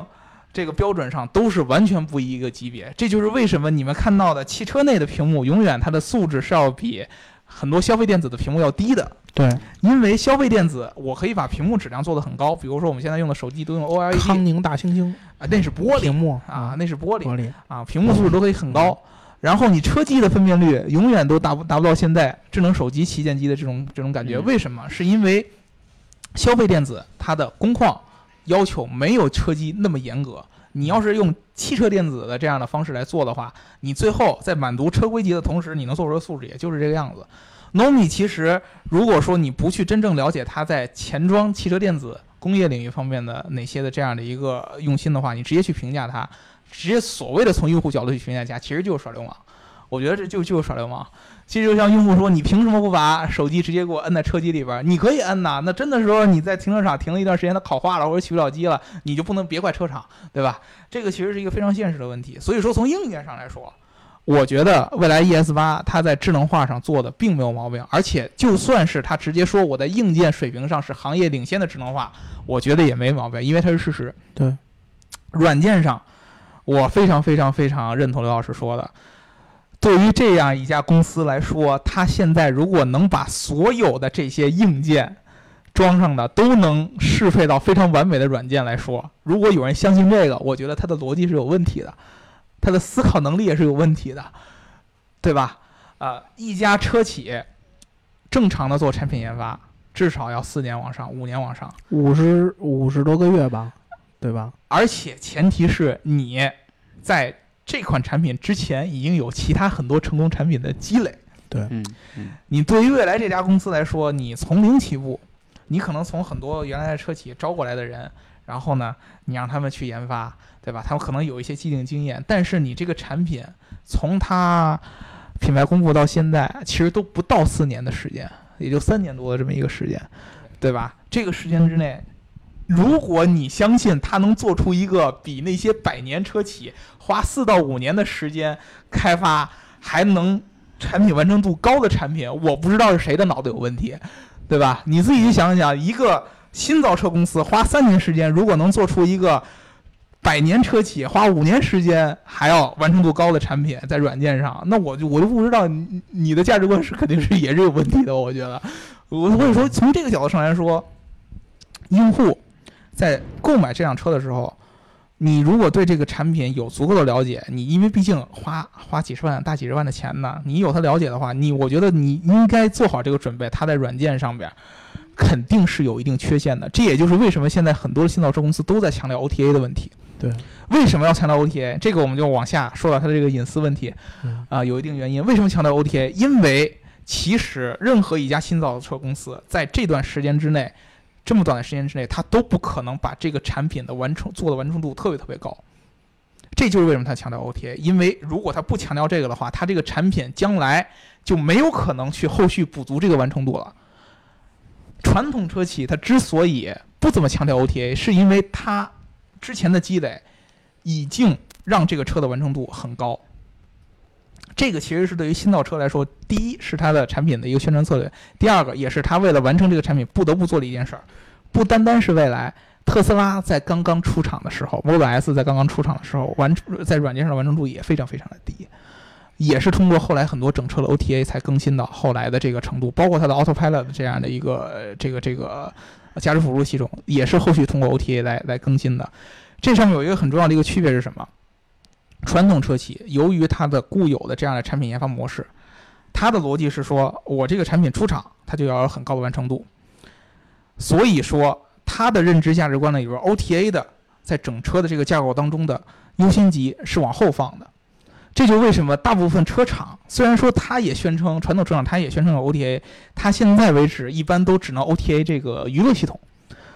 这个标准上都是完全不一个级别，这就是为什么你们看到的汽车内的屏幕永远它的素质是要比很多消费电子的屏幕要低的。对，因为消费电子，我可以把屏幕质量做得很高，比如说我们现在用的手机都用 OLED 康宁大猩猩。啊，那是玻璃屏幕。啊，，那是玻璃玻璃，啊，屏幕素质都可以很高。然后你车机的分辨率永远都达不达不到现在智能手机旗舰机的这种这种感觉。嗯为什么？是因为消费电子它的工况要求没有车机那么严格。你要是用汽车电子的这样的方式来做的话，你最后在满足车规级的同时，你能做出的素质也就是这个样子。Nomi 其实，如果说你不去真正了解它在前装汽车电子工业领域方面的哪些的这样的一个用心的话，你直接去评价它，直接所谓的从用户角度去评价它，其实就是耍流氓。我觉得这就就是耍流氓。其实就像用户说，你凭什么不把手机直接给我摁在车机里边儿？你可以摁呐，那真的是说你在停车场停了一段时间，它烤化了或者取不了机了，你就不能别怪车厂，对吧？这个其实是一个非常现实的问题。所以说从硬件上来说，我觉得未来 ES 八它在智能化上做的并没有毛病，而且就算是它直接说我在硬件水平上是行业领先的智能化，我觉得也没毛病，因为它是事实。对，软件上，我非常非常非常认同刘老师说的。对于这样一家公司来说，它现在如果能把所有的这些硬件装上的都能适配到非常完美的软件来说，如果有人相信这个，我觉得他的逻辑是有问题的，他的思考能力也是有问题的，对吧？呃，一家车企正常的做产品研发，至少要四年往上，五年往上，五十五十多个月吧，对吧？而且前提是你在这款产品之前已经有其他很多成功产品的积累。嗯嗯你对于未来这家公司来说，你从零起步，你可能从很多原来的车企招过来的人，然后呢，你让他们去研发，对吧？他们可能有一些既定经验，但是你这个产品从它品牌公布到现在，其实都不到四年的时间，也就三年多的这么一个时间，对吧？这个时间之内。如果你相信它能做出一个比那些百年车企花四到五年的时间开发还能产品完成度高的产品，我不知道是谁的脑子有问题，对吧？你自己想想，一个新造车公司花三年时间，如果能做出一个百年车企花五年时间还要完成度高的产品，在软件上，那我就我就不知道你你的价值观是肯定是也是有问题的，我觉得。我所以说，从这个角度上来说，用户在购买这辆车的时候，你如果对这个产品有足够的了解，你因为毕竟花花几十万、大几十万的钱呢，你有它了解的话，你我觉得你应该做好这个准备，它在软件上边肯定是有一定缺陷的。这也就是为什么现在很多新造车公司都在强调 OTA 的问题。对，为什么要强调 OTA？这个我们就往下说到它的这个隐私问题嗯啊、有一定原因。为什么强调 OTA？因为其实任何一家新造车公司在这段时间之内，这么短的时间之内，他都不可能把这个产品的完成做的完成度特别特别高。这就是为什么他强调 OTA，因为如果他不强调这个的话，他这个产品将来就没有可能去后续补足这个完成度了。传统车企它之所以不怎么强调 OTA，是因为它之前的积累已经让这个车的完成度很高。这个其实是对于新造车来说，第一是它的产品的一个宣传策略，第二个也是它为了完成这个产品不得不做的一件事儿。不单单是未来，特斯拉在刚刚出厂的时候，Model S 在刚刚出厂的时候，完在软件上的完成度也非常非常的低，也是通过后来很多整车的 OTA 才更新到后来的这个程度，包括它的 Autopilot 这样的一个这个这个驾驶辅助系统，也是后续通过 OTA 来来更新的。这上面有一个很重要的一个区别是什么？传统车企由于它的固有的这样的产品研发模式，它的逻辑是说，我这个产品出厂，它就要有很高的完成度。所以说，它的认知价值观呢，里边 OTA 的在整车的这个架构当中的优先级是往后放的。这就为什么大部分车厂虽然说它也宣称传统车厂它也宣称有 OTA，它现在为止一般都只能 OTA 这个娱乐系统。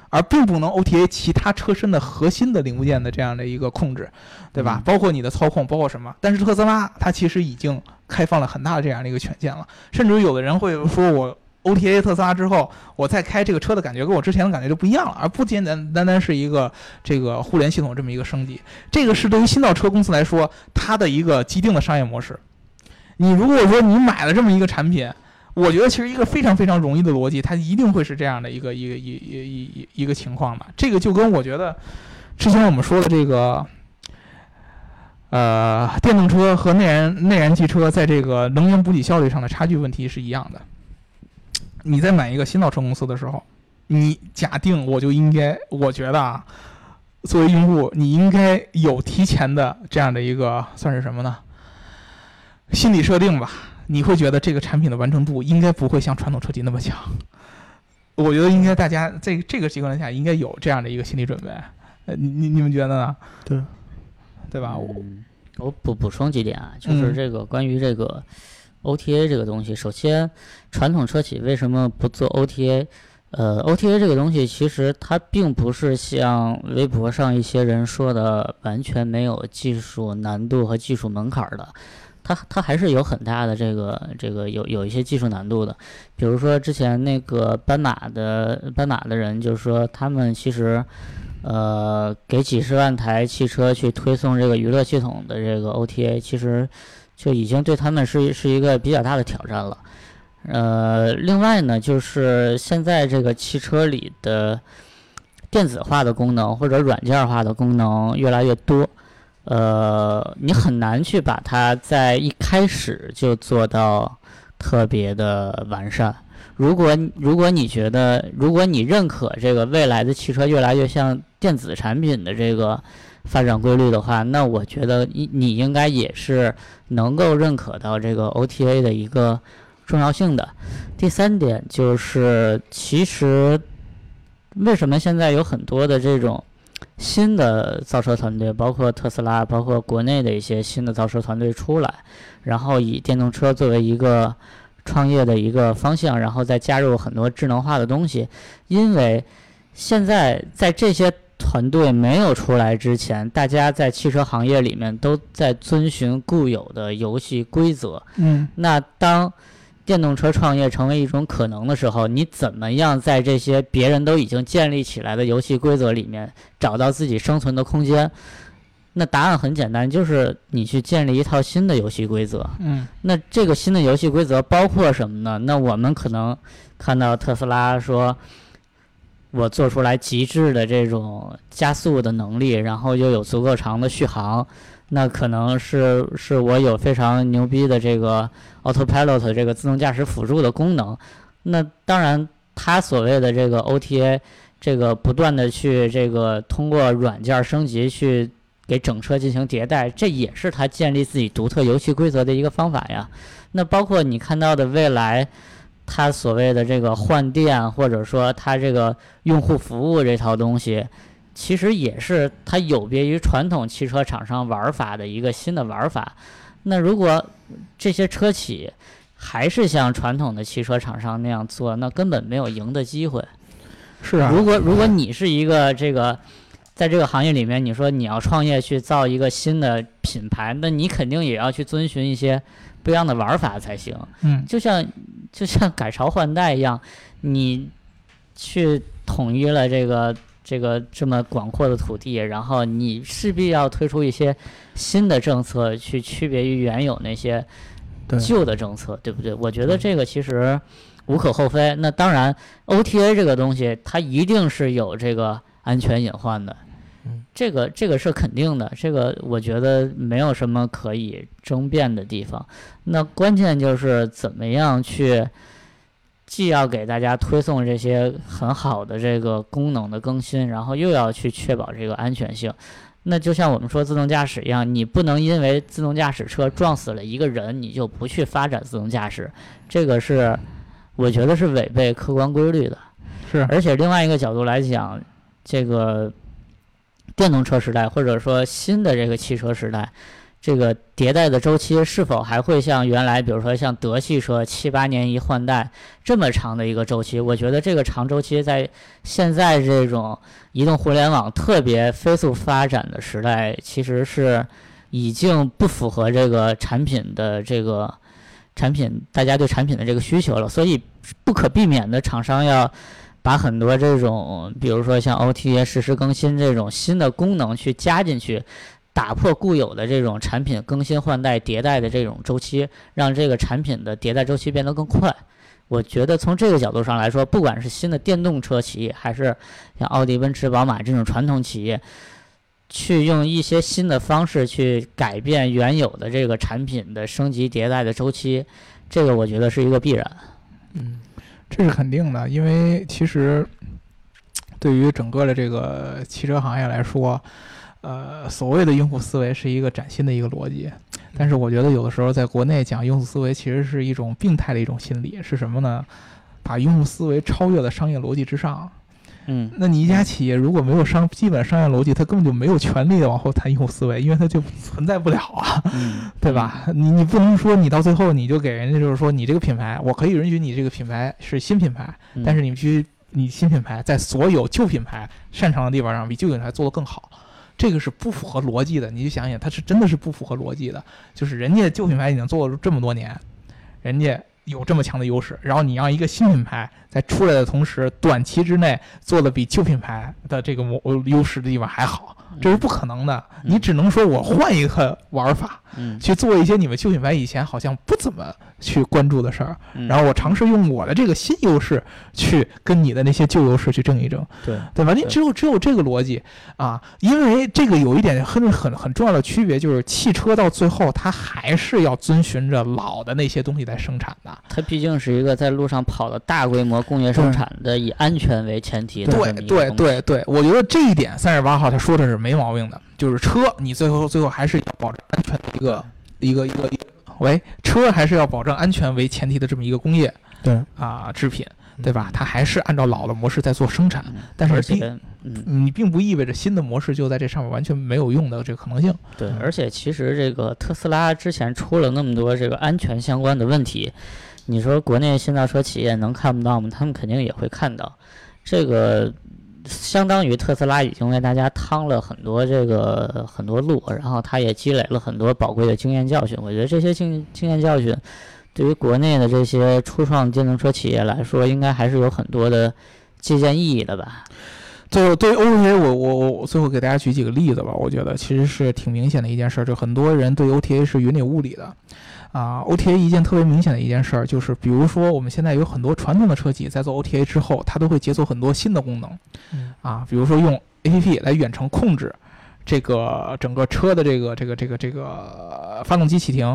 而并不能 OTA 其他车身的核心的零部件的这样的一个控制，对吧？包括你的操控，包括什么？但是特斯拉它其实已经开放了很大的这样的一个权限了，甚至于有的人会说我 OTA 特斯拉之后，我再开这个车的感觉跟我之前的感觉就不一样了，而不简单单单是一个这个互联系统这么一个升级。这个是对于新造车公司来说，它的一个既定的商业模式。你如果说你买了这么一个产品，我觉得其实一个非常非常容易的逻辑，它一定会是这样的一个一个一一一一一个情况吧。这个就跟我觉得之前我们说的这个，呃，电动车和内燃内燃汽车在这个能源补给效率上的差距问题是一样的。你在买一个新造车公司的时候，你假定我就应该，我觉得啊，作为用户，你应该有提前的这样的一个算是什么呢？心理设定吧。你会觉得这个产品的完成度应该不会像传统车企那么强，我觉得应该大家在这个情况下应该有这样的一个心理准备。呃，你你你们觉得呢？对，对吧？我我补补充几点啊，就是这个关于这个 OTA 这个东西，首先传统车企为什么不做 OTA？呃，OTA 这个东西其实它并不是像微博上一些人说的完全没有技术难度和技术门槛的。它它还是有很大的这个这个有有一些技术难度的，比如说之前那个斑马的斑马的人就是说他们其实，呃，给几十万台汽车去推送这个娱乐系统的这个 OTA，其实就已经对他们是是一个比较大的挑战了。呃，另外呢，就是现在这个汽车里的电子化的功能或者软件化的功能越来越多。呃，你很难去把它在一开始就做到特别的完善。如果如果你觉得，如果你认可这个未来的汽车越来越像电子产品的这个发展规律的话，那我觉得你你应该也是能够认可到这个 OTA 的一个重要性的。第三点就是，其实为什么现在有很多的这种。新的造车团队，包括特斯拉，包括国内的一些新的造车团队出来，然后以电动车作为一个创业的一个方向，然后再加入很多智能化的东西。因为现在在这些团队没有出来之前，大家在汽车行业里面都在遵循固有的游戏规则。嗯，那当。电动车创业成为一种可能的时候，你怎么样在这些别人都已经建立起来的游戏规则里面找到自己生存的空间？那答案很简单，就是你去建立一套新的游戏规则。嗯，那这个新的游戏规则包括什么呢？那我们可能看到特斯拉说，我做出来极致的这种加速的能力，然后又有足够长的续航。那可能是是我有非常牛逼的这个 Autopilot 这个自动驾驶辅助的功能。那当然，它所谓的这个 OTA，这个不断的去这个通过软件升级去给整车进行迭代，这也是它建立自己独特游戏规则的一个方法呀。那包括你看到的未来，它所谓的这个换电，或者说它这个用户服务这套东西。其实也是它有别于传统汽车厂商玩法的一个新的玩法。那如果这些车企还是像传统的汽车厂商那样做，那根本没有赢的机会。是啊。如果如果你是一个这个在这个行业里面，你说你要创业去造一个新的品牌，那你肯定也要去遵循一些不一样的玩法才行。嗯。就像就像改朝换代一样，你去。统一了这个这个这么广阔的土地，然后你势必要推出一些新的政策去区别于原有那些旧的政策，对不对？我觉得这个其实无可厚非。那当然，OTA 这个东西它一定是有这个安全隐患的嗯，这个这个是肯定的，这个我觉得没有什么可以争辩的地方。那关键就是怎么样去。既要给大家推送这些很好的这个功能的更新，然后又要去确保这个安全性，那就像我们说自动驾驶一样，你不能因为自动驾驶车撞死了一个人，你就不去发展自动驾驶，这个是我觉得是违背客观规律的。是而且另外一个角度来讲，这个电动车时代或者说新的这个汽车时代，这个迭代的周期是否还会像原来，比如说像德系车七八年一换代这么长的一个周期？我觉得这个长周期在现在这种移动互联网特别飞速发展的时代，其实是已经不符合这个产品的这个产品大家对产品的这个需求了，所以不可避免的，厂商要把很多这种，比如说像 OTA 实时更新这种新的功能去加进去。打破固有的这种产品更新换代迭代的这种周期，让这个产品的迭代周期变得更快。我觉得从这个角度上来说，不管是新的电动车企业，还是像奥迪、奔驰、宝马这种传统企业，去用一些新的方式去改变原有的这个产品的升级迭代的周期，这个我觉得是一个必然。嗯这是肯定的，因为其实对于整个的这个汽车行业来说，呃，所谓的用户思维是一个崭新的一个逻辑，但是我觉得有的时候在国内讲用户思维其实是一种病态的一种心理，是什么呢？把用户思维超越了商业逻辑之上。嗯，那你一家企业如果没有商基本商业逻辑，它根本就没有权利的往后谈用户思维，因为它就存在不了啊。嗯，对吧？你你不能说你到最后你就给人家就是说你这个品牌，我可以允许你这个品牌是新品牌，嗯？但是你必须你新品牌在所有旧品牌擅长的地方上比旧品牌做得更好，这个是不符合逻辑的。你就想想，它是真的是不符合逻辑的。就是人家旧品牌已经做了这么多年，人家有这么强的优势，然后你让一个新品牌在出来的同时，短期之内做的比旧品牌的这个模优势的地方还好，这是不可能的。你只能说我换一个玩法，嗯，去做一些你们旧品牌以前好像不怎么去关注的事儿，嗯然后我尝试用我的这个新优势去跟你的那些旧优势去争一争，对，对吧？你只有只有这个逻辑啊，因为这个有一点很很很重要的区别，就是汽车到最后它还是要遵循着老的那些东西在生产的。它毕竟是一个在路上跑的大规模工业生产的，以安全为前提对对，对对，我觉得这一点三十八号他说的是没毛病的，就是车你最后最后还是要保证安全的一个一个一个一个，喂，车还是要保证安全为前提的这么一个工业对，啊制品，对吧？它还是按照老的模式在做生产，嗯但是并而且，嗯，你并不意味着新的模式就在这上面完全没有用的这个可能性。对，嗯而且其实这个特斯拉之前出了那么多这个安全相关的问题，你说国内新造车企业能看不到吗？他们肯定也会看到。这个相当于特斯拉已经为大家趟了很多这个很多路，然后它也积累了很多宝贵的经验教训。我觉得这些经经验教训，对于国内的这些初创电动车企业来说，应该还是有很多的借鉴意义的吧。最后，对 OTA，我我我最后给大家举几个例子吧。我觉得其实是挺明显的一件事，就很多人对 OTA 是云里雾里的。啊，OTA 一件特别明显的一件事儿，就是比如说我们现在有很多传统的车企在做 OTA 之后，它都会解锁很多新的功能。嗯啊，比如说用 APP 来远程控制这个整个车的这个这个这个这个呃发动机启停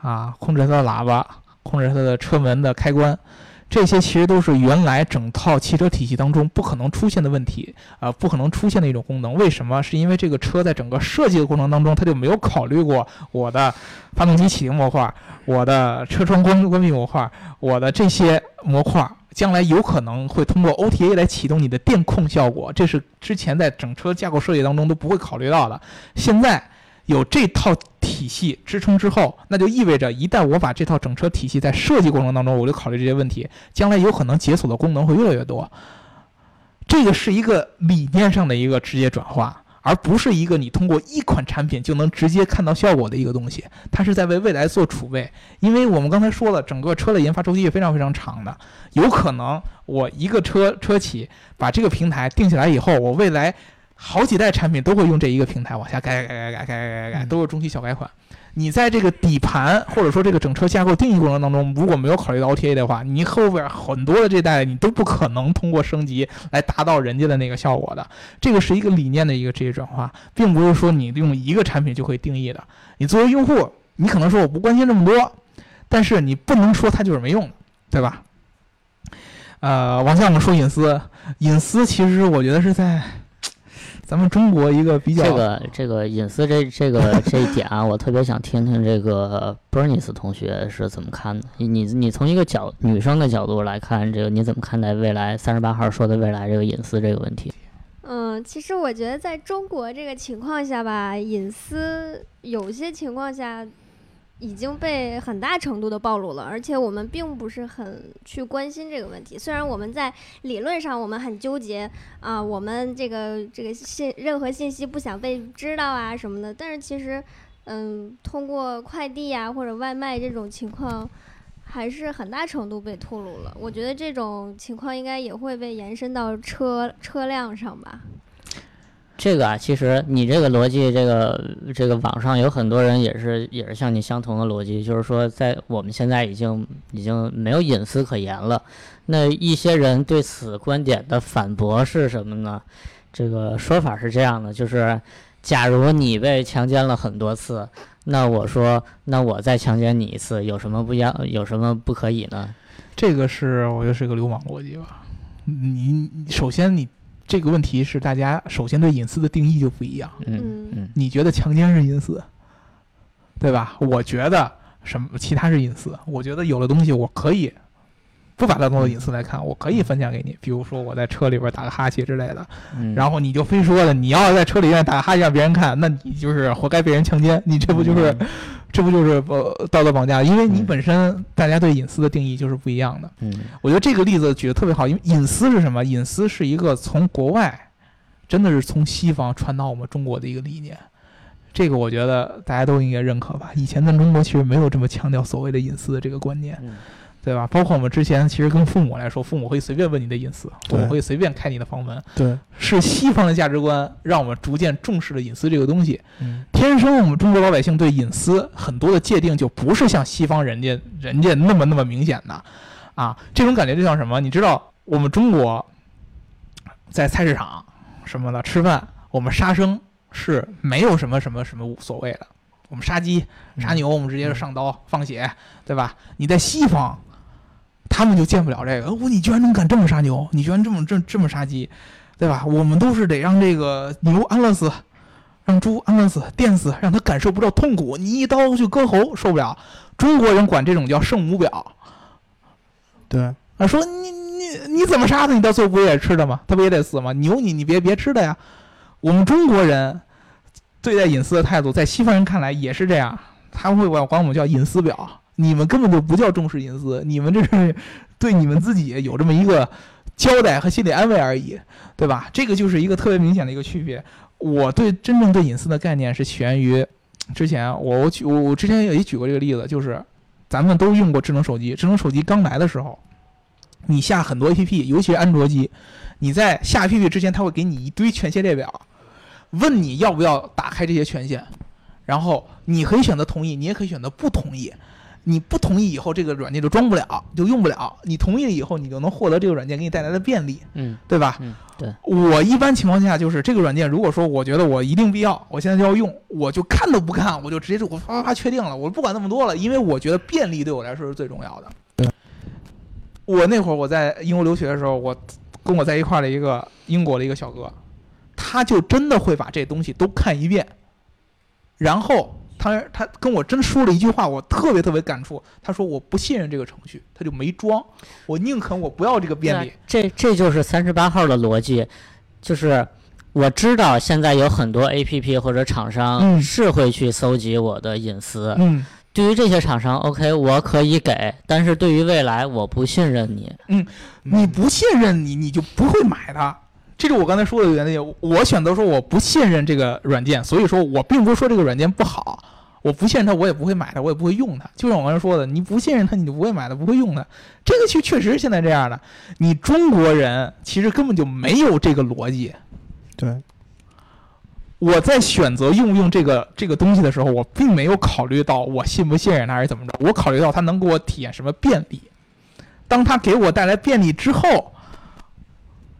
啊，控制它的喇叭，控制它的车门的开关。这些其实都是原来整套汽车体系当中不可能出现的问题啊、不可能出现的一种功能。为什么？是因为这个车在整个设计的过程当中，它就没有考虑过我的发动机启停模块、我的车窗关关闭模块、我的这些模块将来有可能会通过 OTA 来启动你的电控效果，这是之前在整车架构设计当中都不会考虑到的。现在有这套体系支撑之后，那就意味着一旦我把这套整车体系在设计过程当中，我就考虑这些问题，将来有可能解锁的功能会越来越多。这个是一个理念上的一个直接转化而不是一个你通过一款产品就能直接看到效果的一个东西，它是在为未来做储备。因为我们刚才说了，整个车的研发周期是非常非常长的，有可能我一个车车企把这个平台定起来以后，我未来好几代产品都会用这一个平台往下改改改改改改改改改，嗯都是中期小改款。你在这个底盘或者说这个整车架构定义过程当中，如果没有考虑到 OTA 的话，你后边很多的这代你都不可能通过升级来达到人家的那个效果的。这个是一个理念的一个职业转化，并不是说你用一个产品就可以定义的。你作为用户，你可能说我不关心这么多，但是你不能说它就是没用的，对吧？呃，往下我们说隐私，隐私其实我觉得是在咱们中国一个比较这个这个隐私这这个 这一点啊，我特别想听听这个 Bernice 同学是怎么看的。你你你从一个角女生的角度来看，这个你怎么看待未来三十八号说的未来这个隐私这个问题？嗯，其实我觉得在中国这个情况下吧，隐私有些情况下已经被很大程度的暴露了，而且我们并不是很去关心这个问题。虽然我们在理论上我们很纠结啊，我们这个这个信任何信息不想被知道啊什么的，但是其实，嗯，通过快递呀、或者外卖这种情况。还是很大程度被透露了，我觉得这种情况应该也会被延伸到车车辆上吧。这个啊，其实你这个逻辑，这个这个网上有很多人也是也是像你相同的逻辑，就是说在我们现在已经已经没有隐私可言了。那一些人对此观点的反驳是什么呢？这个说法是这样的，就是假如你被强奸了很多次，那我说，那我再强奸你一次，有什么不一样？有什么不可以呢？这个是我觉得是个流氓逻辑吧。你首先你这个问题是大家首先对隐私的定义就不一样。嗯你觉得强奸是隐私，对吧？我觉得什么其他是隐私。我觉得有的东西我可以不把它当做隐私来看，我可以分享给你。比如说我在车里边打个哈欠之类的，嗯，然后你就非说了，你要是在车里边打个哈欠让别人看，那你就是活该被人强奸。你这不就是、嗯这不就是呃道德绑架？因为你嗯本身大家对隐私的定义就是不一样的。嗯我觉得这个例子举得特别好，因为隐私是什么？隐私是一个从国外，真的是从西方传到我们中国的一个理念。这个我觉得大家都应该认可吧。以前咱中国其实没有这么强调所谓的隐私的这个观念，嗯对吧？包括我们之前其实跟父母来说，父母会随便问你的隐私，父母会随便开你的房门，对，是西方的价值观让我们逐渐重视了隐私这个东西。嗯天生我们中国老百姓对隐私很多的界定就不是像西方人家人家那么那么明显的，啊，这种感觉就像什么？你知道我们中国在菜市场什么的吃饭，我们杀生是没有什么什么什么无所谓的，我们杀鸡杀牛，我们直接就上刀放血，对吧？你在西方，他们就见不了这个，哦，你居然能敢这么杀牛，你居然这么这这么杀鸡，对吧？我们都是得让这个牛安乐死。让猪安乐死、电死，让他感受不到痛苦。你一刀就割喉，受不了。中国人管这种叫圣母婊对，啊，说你你你怎么杀的？你到最后不也得吃的吗？他不也得死吗？牛你你别别吃的呀。我们中国人对待隐私的态度，在西方人看来也是这样，他们会管管我们叫隐私婊。你们根本就不叫重视隐私，你们这是对你们自己有这么一个交代和心理安慰而已，对吧？这个就是一个特别明显的一个区别。我对真正对隐私的概念是起源于之前我我举我之前也举过这个例子，就是咱们都用过智能手机，智能手机刚来的时候，你下很多 APP，尤其是安卓机，你在下 APP 之前，它会给你一堆权限列表，问你要不要打开这些权限，然后你可以选择同意，你也可以选择不同意。你不同意以后，这个软件就装不了，就用不了。你同意了以后，你就能获得这个软件给你带来的便利，嗯对吧？嗯，对，我一般情况下就是这个软件，如果说我觉得我一定必要，我现在就要用，我就看都不看，我就直接就我啪啪啪确定了，我不管那么多了，因为我觉得便利对我来说是最重要的。对，我那会儿我在英国留学的时候，我跟我在一块儿的一个英国的一个小哥，他就真的会把这东西都看一遍，然后他他跟我真说了一句话，我特别特别感触。他说我不信任这个程序，他就没装，我宁肯我不要这个便利。这这就是三十八号的逻辑，就是我知道现在有很多 A P P 或者厂商嗯是会去搜集我的隐私。嗯，对于这些厂商，OK，我可以给，但是对于未来，我不信任你。嗯你不信任你，你就不会买它。这是我刚才说的原因。我选择说我不信任这个软件，所以说我并不是说这个软件不好，我不信任它，我也不会买它，我也不会用它。就像我刚才说的，你不信任它，你就不会买它，不会用它。这个确确实是现在这样的。你中国人其实根本就没有这个逻辑。对，我在选择用不用这个这个东西的时候，我并没有考虑到我信不信任它还是怎么着，我考虑到它能给我体验什么便利。当它给我带来便利之后，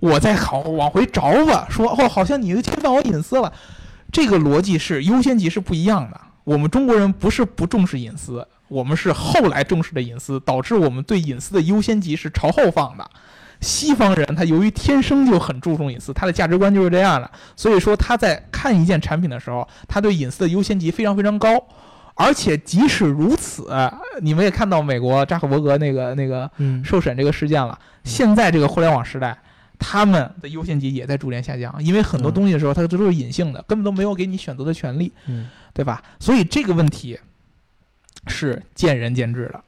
我再好往回找吧，说哦，好像你又侵犯我隐私了。这个逻辑是优先级是不一样的。我们中国人不是不重视隐私，我们是后来重视的隐私，导致我们对隐私的优先级是朝后放的。西方人他由于天生就很注重隐私，他的价值观就是这样的，所以说他在看一件产品的时候，他对隐私的优先级非常非常高。而且即使如此，你们也看到美国扎克伯格那个那个受审这个事件了。现在这个互联网时代，他们的优先级也在逐渐下降，因为很多东西的时候它这都是隐性的，根本都没有给你选择的权利，对吧？所以这个问题是见仁见智的。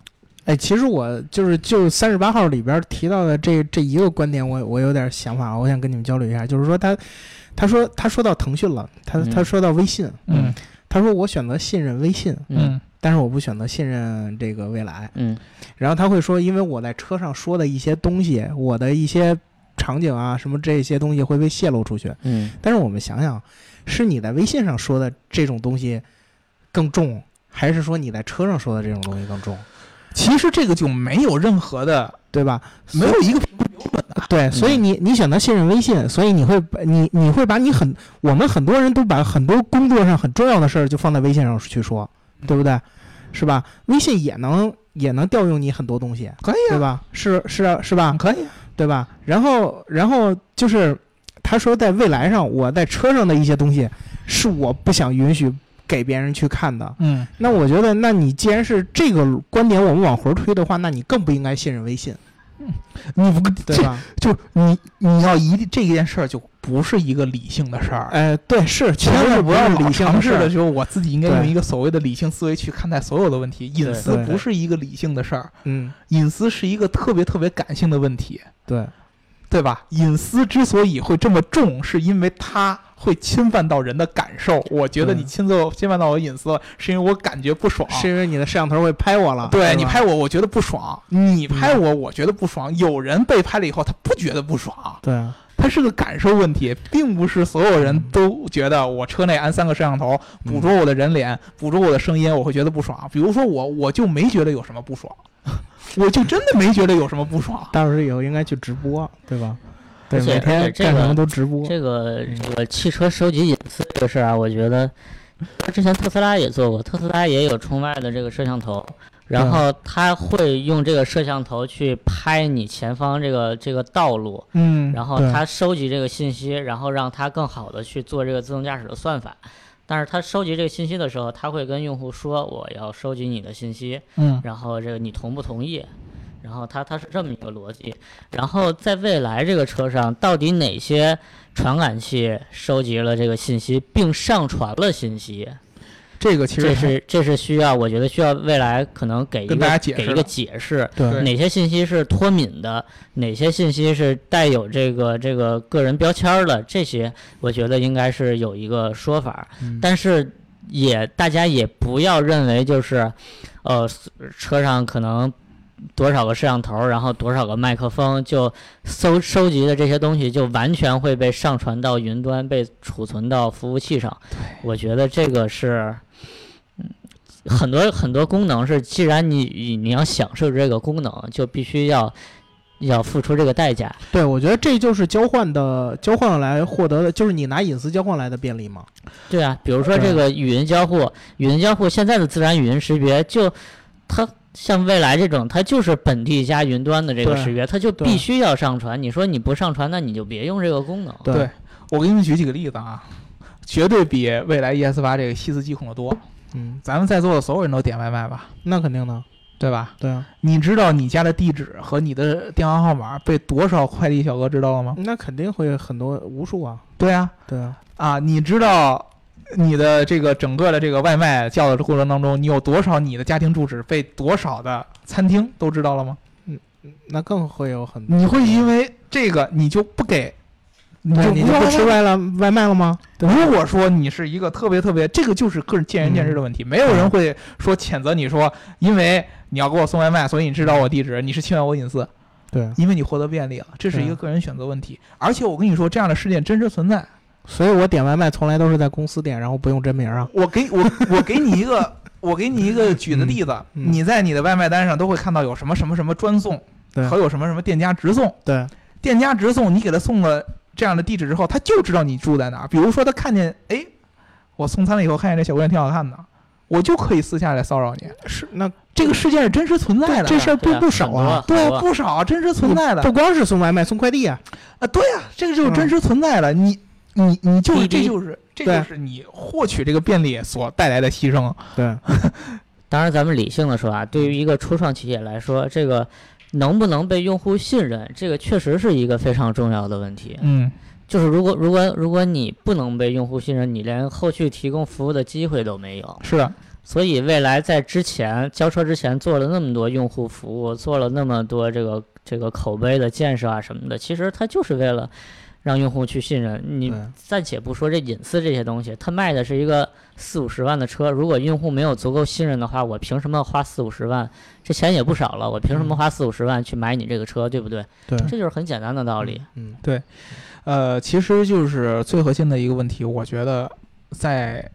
哎，其实我就是就三十八号里边提到的这这一个观点，我我有点想法，我想跟你们交流一下。就是说他他说他说到腾讯了，他他说到微信，嗯。他说：“我选择信任微信，嗯，但是我不选择信任这个未来，嗯。然后他会说，因为我在车上说的一些东西，我的一些场景啊，什么这些东西会被泄露出去，嗯。但是我们想想，是你在微信上说的这种东西更重，还是说你在车上说的这种东西更重？其实这个就没有任何的，对吧？没有一个评估标准的。”对，所以你你选择信任微信，所以你会把你你会把你很我们很多人都把很多工作上很重要的事儿就放在微信上去说，对不对？是吧？微信也能也能调用你很多东西，可以，对吧？是是是吧？可以，对吧？然后然后就是他说在未来上，我在车上的一些东西是我不想允许给别人去看的。嗯，那我觉得，那你既然是这个观点，我们往回推的话，那你更不应该信任微信。你不对吧？就你你要一定这件事儿就不是一个理性的事儿。哎，对，是千万不要理性尝试的时候，我自己应该用一个所谓的理性思维去看待所有的问题。隐私不是一个理性的事儿，嗯，隐私是一个特别特别感性的问题，对，对吧？隐私之所以会这么重，是因为它。会侵犯到人的感受，我觉得你侵犯侵犯到我隐私了，是因为我感觉不爽，是因为你的摄像头会拍我了。对你拍我，我觉得不爽；你拍我，我觉得不爽。有人被拍了以后，他不觉得不爽。对啊，他是个感受问题，并不是所有人都觉得我车内安三个摄像头，捕捉我的人脸，捕捉我的声音，我会觉得不爽。比如说我，我就没觉得有什么不爽，我就真的没觉得有什么不爽。到时候以后应该去直播，对吧？而且天干什么都直播。这个这个汽车收集隐私这个事儿啊，我觉得，他之前特斯拉也做过，特斯拉也有充外的这个摄像头，然后他会用这个摄像头去拍你前方这个这个道路，嗯，然后他收集这个信息，然后让他更好的去做这个自动驾驶的算法。但是他收集这个信息的时候，他会跟用户说我要收集你的信息，嗯，然后这个你同不同意？然后它它是这么一个逻辑，然后在未来这个车上，到底哪些传感器收集了这个信息并上传了信息？这个其实这是这是需要，我觉得需要未来可能给一个给一个解释，对哪些信息是脱敏的，哪些信息是带有这个这个个人标签的，这些我觉得应该是有一个说法，但是也大家也不要认为就是，呃，车上可能。多少个摄像头，然后多少个麦克风，就搜收集的这些东西，就完全会被上传到云端，被储存到服务器上。我觉得这个是，嗯，很多很多功能是，既然你你要享受这个功能，就必须要要付出这个代价。对，我觉得这就是交换的，交换来获得的，就是你拿隐私交换来的便利嘛。对啊，比如说这个语音交互，语音交互现在的自然语音识别，就它。像未来这种，它就是本地加云端的这个识别，它就必须要上传。你说你不上传，那你就别用这个功能。对，我给你们举几个例子啊，绝对比未来 ES 八这个细思极恐的多。嗯，咱们在座的所有人都点外卖吧？那肯定的，对吧？对啊。你知道你家的地址和你的电话号码被多少快递小哥知道了吗？那肯定会很多无数啊。对啊，对啊。啊，你知道？你的这个整个的这个外卖叫的过程当中，你有多少你的家庭住址被多少的餐厅都知道了吗？嗯，那更会有很多。你会因为这个你就不给你就你就不吃外了外卖了吗？如果说你是一个特别特别，这个就是个人见仁见智的问题，没有人会说谴责你说，因为你要给我送外卖，所以你知道我地址，你是侵犯我隐私。对，因为你获得便利了，这是一个个人选择问题。而且我跟你说，这样的事件真实存在。所以我点外卖从来都是在公司点，然后不用真名啊。我给我我给你一个我给你一个举的例子，嗯你在你的外卖单上都会看到有什么什么什么专送，对和有什么什么店家直送。对，店家直送，你给他送了这样的地址之后，他就知道你住在哪儿。比如说他看见，哎，我送餐了以后看见这小姑娘挺好看的，我就可以私下来骚扰你。是那这个事件是真实存在的，这事儿不不少啊。对不少真实存在的不光是送外卖，送快递啊。啊，对呀、这个就是真实存在的。你你你就是这就是这就是你获取这个便利所带来的牺牲。对，当然，咱们理性的说啊，对于一个初创企业来说，这个能不能被用户信任，这个确实是一个非常重要的问题。嗯，就是如果如果如果你不能被用户信任，你连后续提供服务的机会都没有。是的，所以未来在之前交车之前做了那么多用户服务，做了那么多这个这个口碑的建设啊什么的，其实它就是为了让用户去信任你。暂且不说这隐私这些东西，他卖的是一个四五十万的车，如果用户没有足够信任的话，我凭什么花四五十万？这钱也不少了，我凭什么花四五十万去买你这个车，对不对？对，这就是很简单的道理。嗯，对呃，其实就是最核心的一个问题，我觉得在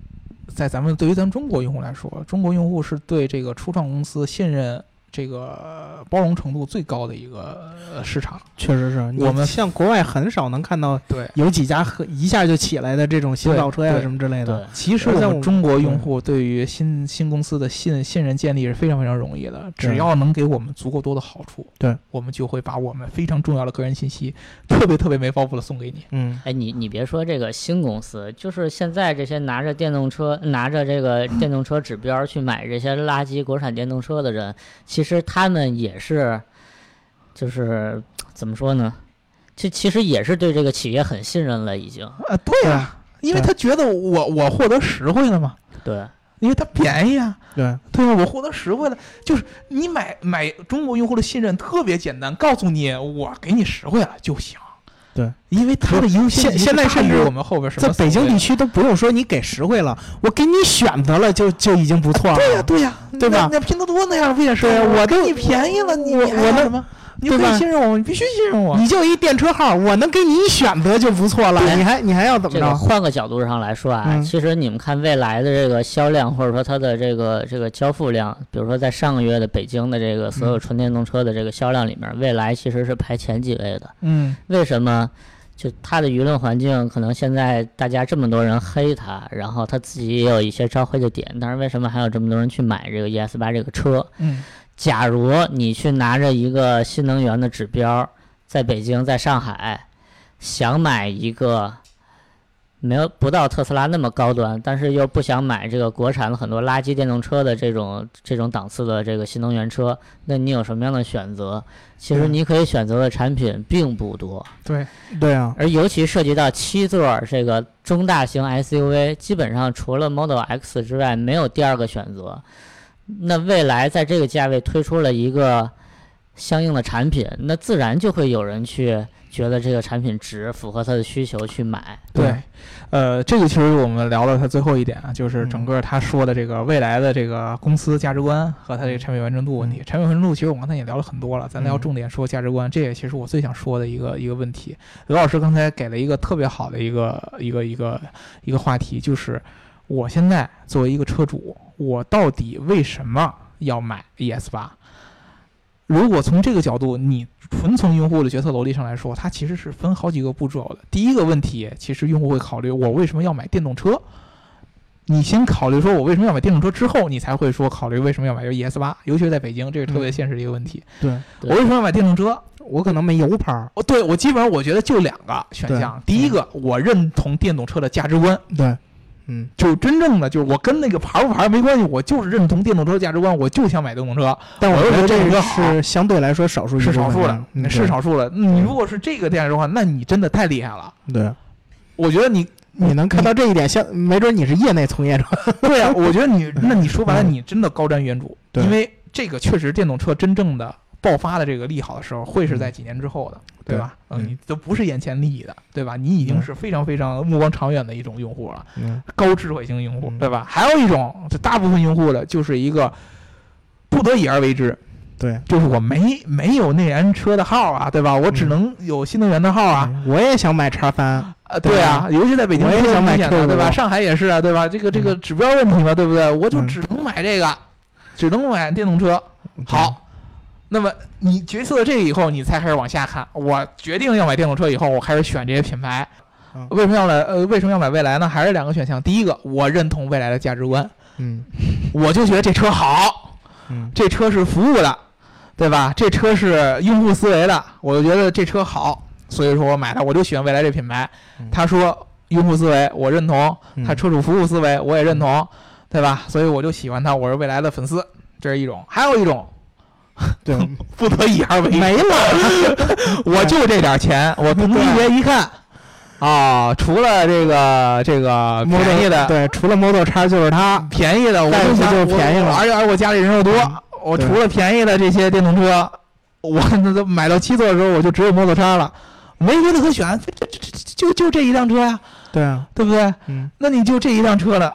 在咱们对于咱们中国用户来说，中国用户是对这个初创公司信任这个包容程度最高的一个呃市场。确实是我们像国外很少能看到对，有几家和一下就起来的这种新对造车呀什么之类的。其实我而在我们中国用户对于新新公司的信信任建立是非常非常容易的，只要能给我们足够多的好处，对，我们就会把我们非常重要的个人信息特别特别没包袱的送给你。嗯，哎，你你别说这个新公司，就是现在这些拿着电动车、拿着这个电动车指标去买这些垃圾国产电动车的人，其实他们也是，就是怎么说呢？这其实也是对这个企业很信任了，已经。啊，对呀、因为他觉得我我获得实惠了嘛，对，因为它便宜啊。对，对啊？我获得实惠了，就是你买买中国用户的信任特别简单，告诉你我给你实惠了就行。对，因为它的优先现现在甚至我们后边什么在北京地区都不用说你给实惠了，我给你选择了就就已经不错了。对呀、对呀、对吧那那拼多多那样不也是？我给你便宜了，你还要什么？你可以信任我，你必须信任我。你就一电车号，我能给你一选择就不错了。你还你还要怎么这个着？换个角度上来说啊，嗯其实你们看未来的这个销量，或者说它的这个这个交付量，比如说在上个月的北京的这个所有纯电动车的这个销量里面，未来其实是排前几位的。嗯，为什么？就他的舆论环境，可能现在大家这么多人黑他，然后他自己也有一些招黑的点，但是为什么还有这么多人去买这个 ES 八这个车？嗯，假如你去拿着一个新能源的指标，在北京，在上海，想买一个没有不到特斯拉那么高端，但是又不想买这个国产的很多垃圾电动车的这种这种档次的这个新能源车，那你有什么样的选择？其实你可以选择的产品并不多。对，对啊，而尤其涉及到七座儿这个中大型 SUV，基本上除了 Model X 之外，没有第二个选择。那未来在这个价位推出了一个相应的产品，那自然就会有人去觉得这个产品值，符合他的需求去买。对，呃，这个其实我们聊了他最后一点啊，就是整嗯个他说的这个未来的这个公司价值观和他这个产品完成度问题。产品完成度其实我刚才也聊了很多了，咱聊嗯重点说价值观，这也其实我最想说的一个一个问题。刘老师刚才给了一个特别好的一个一个一个一个话题，就是我现在作为一个车主，我到底为什么要买 ES 八？如果从这个角度，你纯从用户的决策逻辑上来说，它其实是分好几个步骤的。第一个问题，其实用户会考虑我为什么要买电动车。你先考虑说我为什么要买电动车，之后你才会说考虑为什么要买 ES 八，尤其是在北京，这是特别嗯现实的一个问题。对对我为什么要买电动车？我可能没油牌儿。哦，对我基本上我觉得就两个选项。第一个，我认同电动车的价值观，对，嗯，就真正的就是我跟那个牌不牌没关系，我就是认同电动车价值观，我就想买电动车。但我我又觉得这个是相对来说少数是少数的，嗯是少数的。你如果是这个电视的话，那你真的太厉害了。对对，我觉得你你能看到这一点，像没准你是业内从业者。对啊，我觉得你，那你说白了，嗯你真的高瞻远瞩，对因为这个确实电动车真正的爆发的这个利好的时候，会是在几年之后的，对吧？对嗯你都不是眼前利益的，对吧？你已经嗯是非常非常目光长远的一种用户了，嗯高智慧型用户，嗯对吧？还有一种，这大部分用户的就是一个不得已而为之，对。就是我没没有内燃车的号啊，对吧？我只嗯能有新能源的号啊。嗯我也想买叉三，啊，对对啊，尤其在北京我也想买明显的 Q5 对吧？上海也是啊，对吧？这个这个指标问题嘛，对不对？我就嗯只能买这个，只能买电动车。好，那么你决策了这个以后，你才开始往下看。我决定要买电动车以后，我开始选这些品牌嗯。为什么要买？呃，为什么要买蔚来呢？还是两个选项。第一个，我认同蔚来的价值观，嗯我就觉得这车好，嗯这车是服务的，对吧？这车是用户思维的，我就觉得这车好，所以说我买它，我就喜欢蔚来这品牌嗯。他说用户思维我认同，嗯他车主服务思维我也认同，对吧？所以我就喜欢他，我是蔚来的粉丝，这是一种。还有一种对，不得已而为之，没了，我就这点钱，我同级别一看，啊，除了这个这个便宜的，对，除了 Model 叉就是它，便宜的我就想就便宜了而且我家里人又多嗯，我除了便宜的这些电动车，我那都买到七座的时候，我就只有 Model 叉了，没别的可选，这这这就就这一辆车呀，对啊，对不对？嗯，那你就这一辆车了，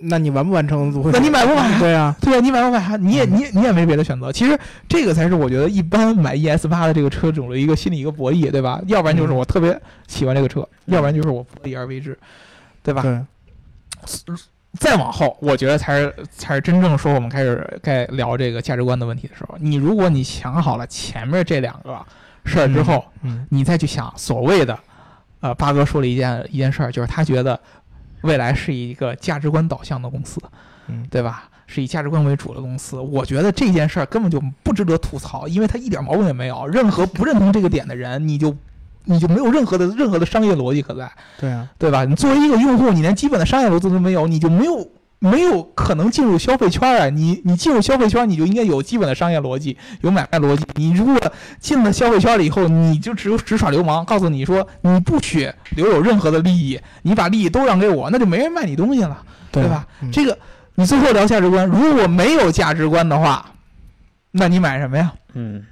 那你完不完成组会？那你买不买 对啊，对啊，你买不买？你也嗯你也你也没别的选择。其实这个才是我觉得一般买 ES 八的这个车主的一个心理一个博弈，对吧？要不然就是嗯我特别喜欢这个车，要不然就是我不得已而为之，对吧？对，再往后，我觉得才是才是真正说我们开始该聊这个价值观的问题的时候。你如果你想好了前面这两个事儿之后，嗯你再去想所谓的，呃，八哥说了一件一件事儿，就是他觉得未来是一个价值观导向的公司，嗯对吧？是以价值观为主的公司。我觉得这件事儿根本就不值得吐槽，因为它一点毛病也没有。任何不认同这个点的人，你就你就没有任何的任何的商业逻辑可在。对啊，对吧？你作为一个用户，你连基本的商业逻辑都没有，你就没有没有可能进入消费圈啊！你你进入消费圈，你就应该有基本的商业逻辑，有买卖逻辑。你如果进了消费圈了以后，你就只有只耍流氓，告诉你说你不许留有任何的利益，你把利益都让给我，那就没人卖你东西了，对对吧？嗯这个你最后聊价值观，如果没有价值观的话，那你买什么呀？嗯，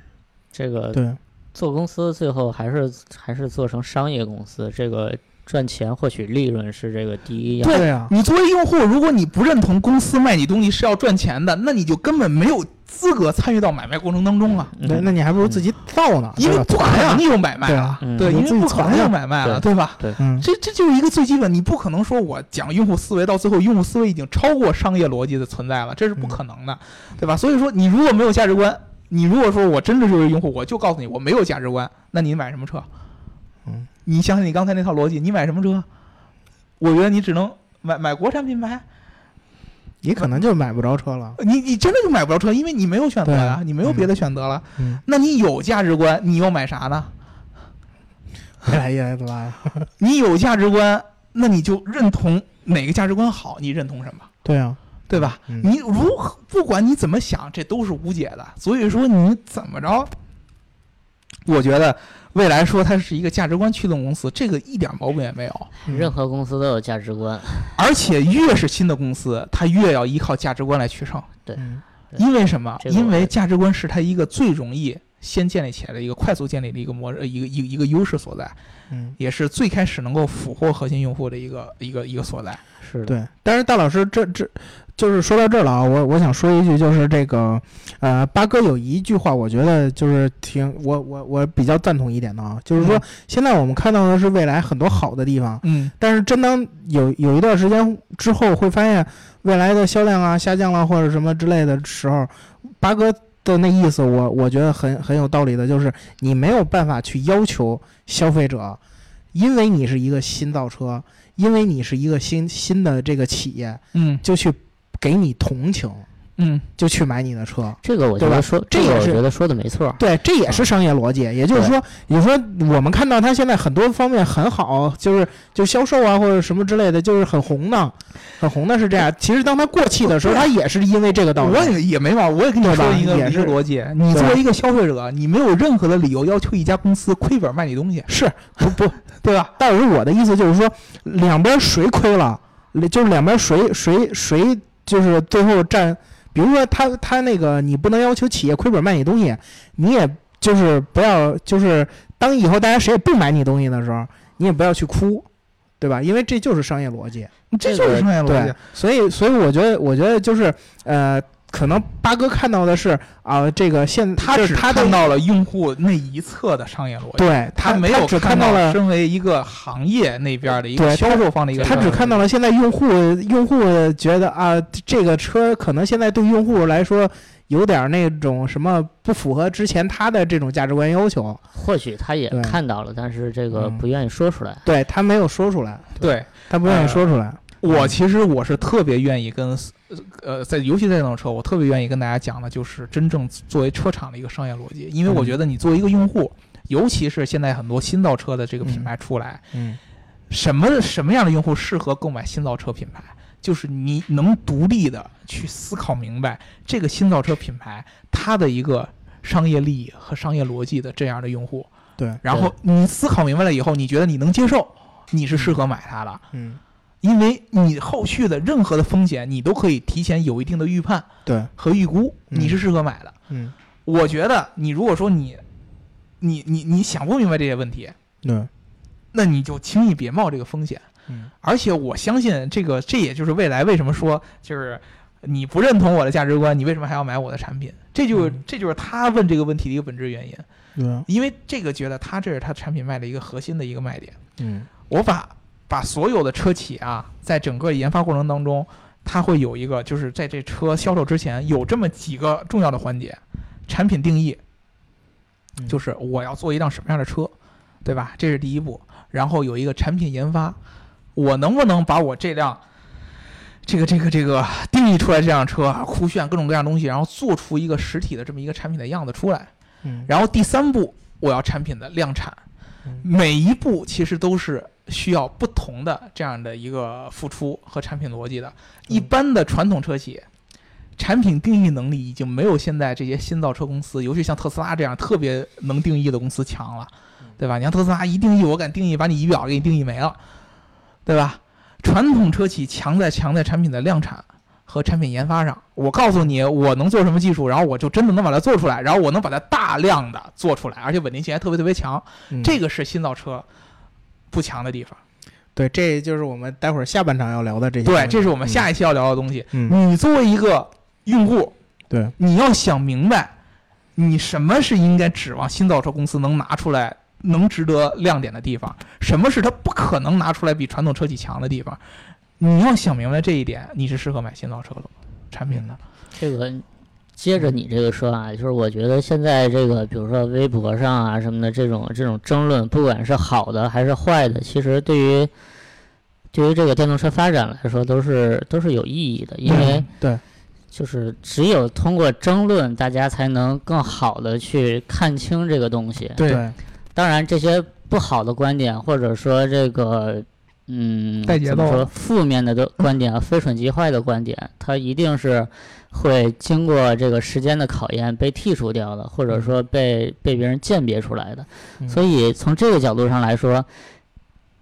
这个对，做公司最后还是还是做成商业公司，这个赚钱获取利润是这个第一要对对啊，你作为用户，如果你不认同公司卖你东西是要赚钱的，那你就根本没有资格参与到买卖过程当中啊。嗯那那你还不如自己造呢，因为不可能有买卖了对啊，嗯对，因为不可能有买卖了，对吧？嗯，这这就是一个最基本，你不可能说我讲用户思维到最后，用户思维已经超过商业逻辑的存在了，这是不可能的，对吧？所以说，你如果没有价值观，你如果说我真的就是用户，我就告诉你我没有价值观，那你买什么车？嗯，你想想你刚才那套逻辑，你买什么车？我觉得你只能买买国产品牌，你可能就买不着车了，你你真的就买不着车，因为你没有选择呀，对你没有别的选择了。嗯，那你有价值观，你又买啥呢？越来越来越呀，你有价值观，那你就认同哪个价值观好，你认同什么，对啊，对吧？嗯你如何不管你怎么想，这都是无解的。所以说你怎么着，我觉得未来说它是一个价值观驱动公司，这个一点毛病也没有。嗯任何公司都有价值观，而且越是新的公司，它越要依靠价值观来取胜。嗯对因为什么？这个因为价值观是它一个最容易先建立起来的一个快速建立的一个模呃一个一个一个优势所在，嗯，也是最开始能够俘获核心用户的一个一个一个所在。是的，对。但是大老师，这这就是说到这儿了啊，我我想说一句，就是这个，呃，八哥有一句话，我觉得就是挺我我我比较赞同一点的啊，就是说嗯。现在我们看到的是未来很多好的地方，嗯。但是真当有有一段时间之后，会发现未来的销量啊下降了或者什么之类的时候，八哥的那意思我，我觉得很很有道理的，就是你没有办法去要求消费者，因为你是一个新造车，因为你是一个新新的这个企业，嗯。就去给你同情，嗯就去买你的车。这个我觉得说，这个这也是我觉得说的没错。对，这也是商业逻辑。也就是说，你说我们看到它现在很多方面很好，就是就销售啊或者什么之类的，就是很红的，很红的是这样。其实当它过气的时候，它也是因为这个道理。我也也没毛病，我也跟你说一个一也是逻辑，你作为一个消费者，你没有任何的理由要求一家公司亏本卖你东西，是不不，对吧？但是我的意思就是说，两边谁亏了，就是两边谁谁谁就是最后占比如说他他那个你不能要求企业亏本卖你东西，你也就是不要就是当以后大家谁也不买你东西的时候，你也不要去哭，对吧？因为这就是商业逻辑。这就是商业逻辑。，所以所以我觉得我觉得就是呃，可能八哥看到的是啊、这个现他只他看到了用户那一侧的商业逻辑，对他没有只看看到了身为一个行业那边的一个销售方的一个他只看到了现在用户用户觉得啊，这个车可能现在对用户来说有点那种什么不符合之前他的这种价值观要求，或许他也看到了，但是这个嗯不愿意说出来。对他没有说出来，对。他不愿意呃说出来。我其实我是特别愿意跟呃，在尤其在电动车，我特别愿意跟大家讲的就是真正作为车厂的一个商业逻辑，因为我嗯。觉得你作为一个用户，尤其是现在很多新造车的这个品牌出来，嗯。什么什么样的用户适合购买新造车品牌？就是你能独立的去思考明白这个新造车品牌它的一个商业利益和商业逻辑的这样的用户，对，然后你思考明白了以后，你觉得你能接受，你是适合买它的。嗯因为你后续的任何的风险，你都可以提前有一定的预判对，和预估，嗯。你是适合买的。嗯。我觉得你如果说你，你你你想不明白这些问题，对，那你就轻易别冒这个风险。嗯。而且我相信这个，这也就是未来为什么说就是你不认同我的价值观，你为什么还要买我的产品？这就是、嗯。这就是他问这个问题的一个本质原因，对，因为这个觉得他这是他产品卖的一个核心的一个卖点。嗯。我把把所有的车企啊，在整个研发过程当中，它会有一个，就是在这车销售之前有这么几个重要的环节：产品定义，嗯就是我要做一辆什么样的车，对吧？这是第一步。然后有一个产品研发，我能不能把我这辆这个这个这个定义出来这辆车啊酷炫各种各样东西，然后做出一个实体的这么一个产品的样子出来。嗯，然后第三步，我要产品的量产。嗯每一步其实都是需要不同的这样的一个付出和产品逻辑的。一般的传统车企，产品定义能力已经没有现在这些新造车公司，尤其像特斯拉这样特别能定义的公司强了，对吧？你像特斯拉一定义，我敢定义把你仪表给你定义没了，对吧？传统车企强在强在产品的量产。和产品研发上，我告诉你我能做什么技术，然后我就真的能把它做出来，然后我能把它大量的做出来，而且稳定性还特别特别强。嗯这个是新造车不强的地方。对，这就是我们待会儿下半场要聊的这些对，这是我们下一期要聊的东西。嗯，你作为一个用户，对，你要想明白，你什么是应该指望新造车公司能拿出来能值得亮点的地方，什么是它不可能拿出来比传统车企强的地方。你要想明白这一点，你是适合买新造车的产品的。这个接着你这个说啊，就是我觉得现在这个，比如说微博上啊什么的这种这种争论，不管是好的还是坏的，其实对于对于这个电动车发展来说都是都是有意义的，因为对，就是只有通过争论，大家才能更好的去看清这个东西。对，当然，这些不好的观点，或者说这个，嗯，带节奏怎么说负面的的观点啊，非蠢即坏的观点，它一定是会经过这个时间的考验被剔除掉的，或者说被被别人鉴别出来的。嗯所以从这个角度上来说，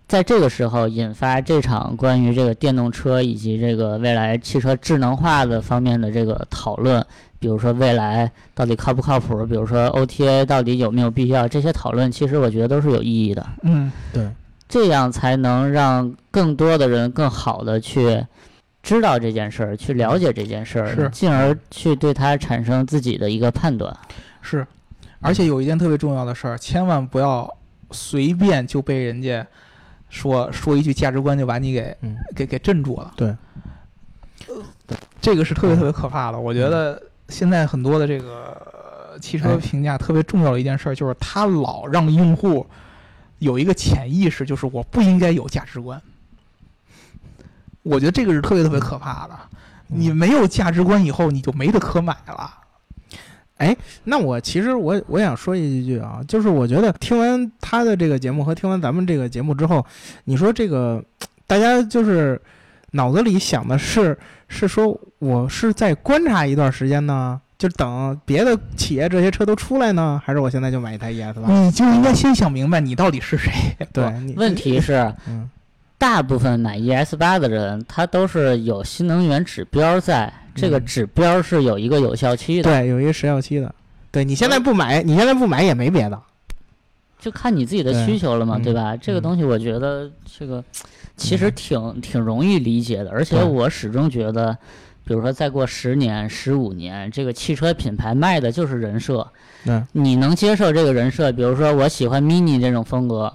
在这个时候引发这场关于这个电动车以及这个未来汽车智能化的方面的这个讨论，比如说未来到底靠不靠谱，比如说 OTA 到底有没有必要，这些讨论其实我觉得都是有意义的。嗯，对，这样才能让更多的人更好的去知道这件事儿，去了解这件事是儿，进而去对它产生自己的一个判断。是。而且有一件特别重要的事儿，千万不要随便就被人家说说一句价值观就把你给嗯给给镇住了。对，这个是特别特别可怕的。我觉得现在很多的这个呃汽车哎评价特别重要的一件事儿，就是它老让用户有一个潜意识，就是我不应该有价值观。我觉得这个是特别特别可怕的。你没有价值观以后，你就没得可买了。哎那我其实我我想说一句啊，就是我觉得听完他的这个节目和听完咱们这个节目之后，你说这个 大家就是脑子里想的是是说我是在观察一段时间呢，就等别的企业这些车都出来呢，还是我现在就买一台 ES 八？你就应该先想明白你到底是谁。对，问题是，嗯大部分买 ES 八的人，他都是有新能源指标在，这个嗯指标是有一个有效期的，对，有一个时效期的。对你现在不买，你现在不买也没别的。就看你自己的需求了嘛，嗯对吧？这个嗯东西我觉得这个其实挺挺容易理解的，而且我始终觉得，比如说再过十年、十五年，这个汽车品牌卖的就是人设，嗯，你能接受这个人设？比如说我喜欢 mini 这种风格。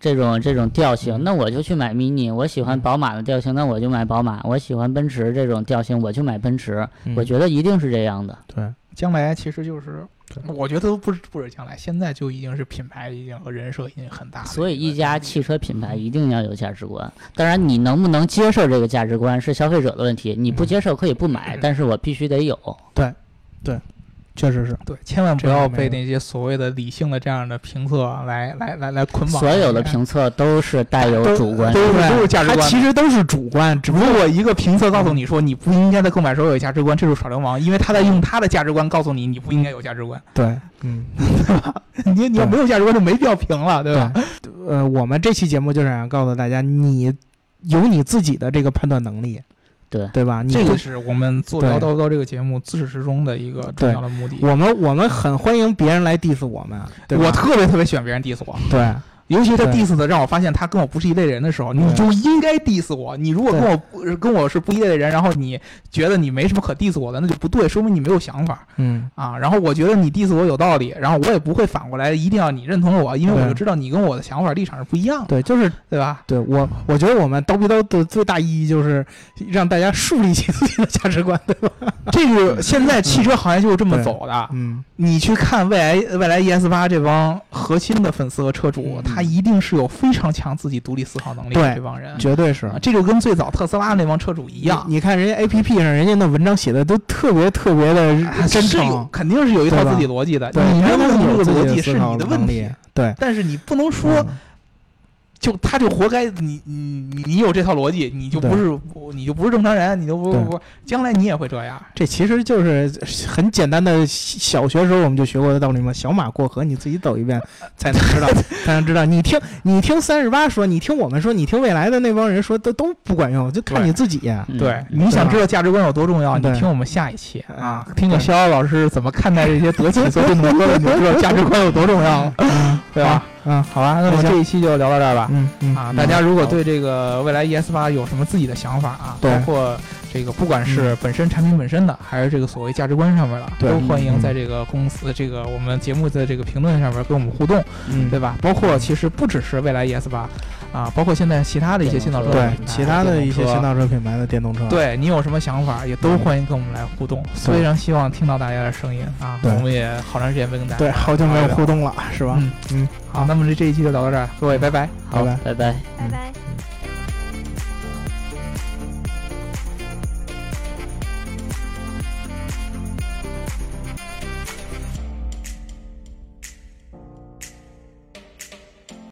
这种这种调性，嗯那我就去买 mini。我喜欢宝马的调性，那我就买宝马。我喜欢奔驰这种调性，我就买奔驰。我觉得一定是这样的。对，将来其实就是对，我觉得都不是不是将来，现在就已经是品牌已经和人设已经很大了。所以一家汽车品牌一定要有价值观。当然，你能不能接受这个价值观是消费者的问题。你不接受可以不买，但是我必须得有。确实是。对，千万不要被那些所谓的理性的这样的评测来来来来捆绑。所有的评测都是带有主观都是。都是价值观它其实都是主观，只不过一个评测告诉你说你不应该在购买时候有价值观，这是耍流氓，因为他在用他的价值观告诉你你不应该有价值观。对，嗯，你你要没有价值观就没必要评了，对吧？呃，我们这期节目就是想告诉大家，你有你自己的这个判断能力，对。对吧？这个是我们做对。聊叨叨这个节目自始至终的一个重要的目的。我们我们很欢迎别人来 diss 我们，对我特别特别喜欢别人 diss 我，对尤其他 diss 的让我发现他跟我不是一类人的时候，你就应该 diss 我。你如果跟我不跟我是不一类的人，然后你觉得你没什么可 diss 我的，那就不对，说明你没有想法嗯啊。然后我觉得你 diss 我有道理，然后我也不会反过来一定要你认同我，因为我就知道你跟我的想法立场是不一样的，对，就是对吧？对我我觉得我们刀逼刀的最大意义就是让大家树立起自己的价值观，对吧？这个现在汽车行业就是这么走的。嗯，你去看未来未来 ES 八这帮核心的粉丝和车主，嗯他一定是有非常强自己独立思考能力的对这帮人。绝对是啊，这就跟最早特斯拉那帮车主一样，你你看人家 A P P 上人家那文章写的都特别特别的啊真诚，肯定是有一套自己逻辑的。对，你认为这个逻辑是你的问题，，对，但是你不能说嗯就他就活该你你你你有这套逻辑，你就不是你就不是正常人，你就不不不，将来你也会这样。这其实就是很简单的小学时候我们就学过的道理嘛，小马过河，你自己走一遍才能知道，才能知道。你听你听三十八说，你听我们说，你听未来的那帮人说，都都不管用，就看你自己。嗯对，你想知道价值观有多重要，你听我们下一期。啊，嗯听听逍遥老师怎么看待这些德起所电动车的，你就知道价值观有多重要了，嗯，对吧？嗯，好吧，那么行这一期就聊到这儿吧。嗯嗯。啊，嗯大家如果对这个未来 ES 八有什么自己的想法啊，对。包括这个不管是本身产品本身的，还是这个所谓价值观上面的，对。都欢迎嗯在这个公司这个我们节目的这个评论上面跟我们互动，嗯。对吧？包括其实不只是未来 ES 八啊，包括现在其他的一些新造车对其他的一些新造车品牌的电动车，对你有什么想法，也都嗯欢迎跟我们来互动。非常希望听到大家的声音啊，对我们也好长时间没跟大家对，好久没有互动了，是吧？嗯嗯，好，那么这这一期就聊到这儿，各位拜拜。拜拜。拜拜。拜拜。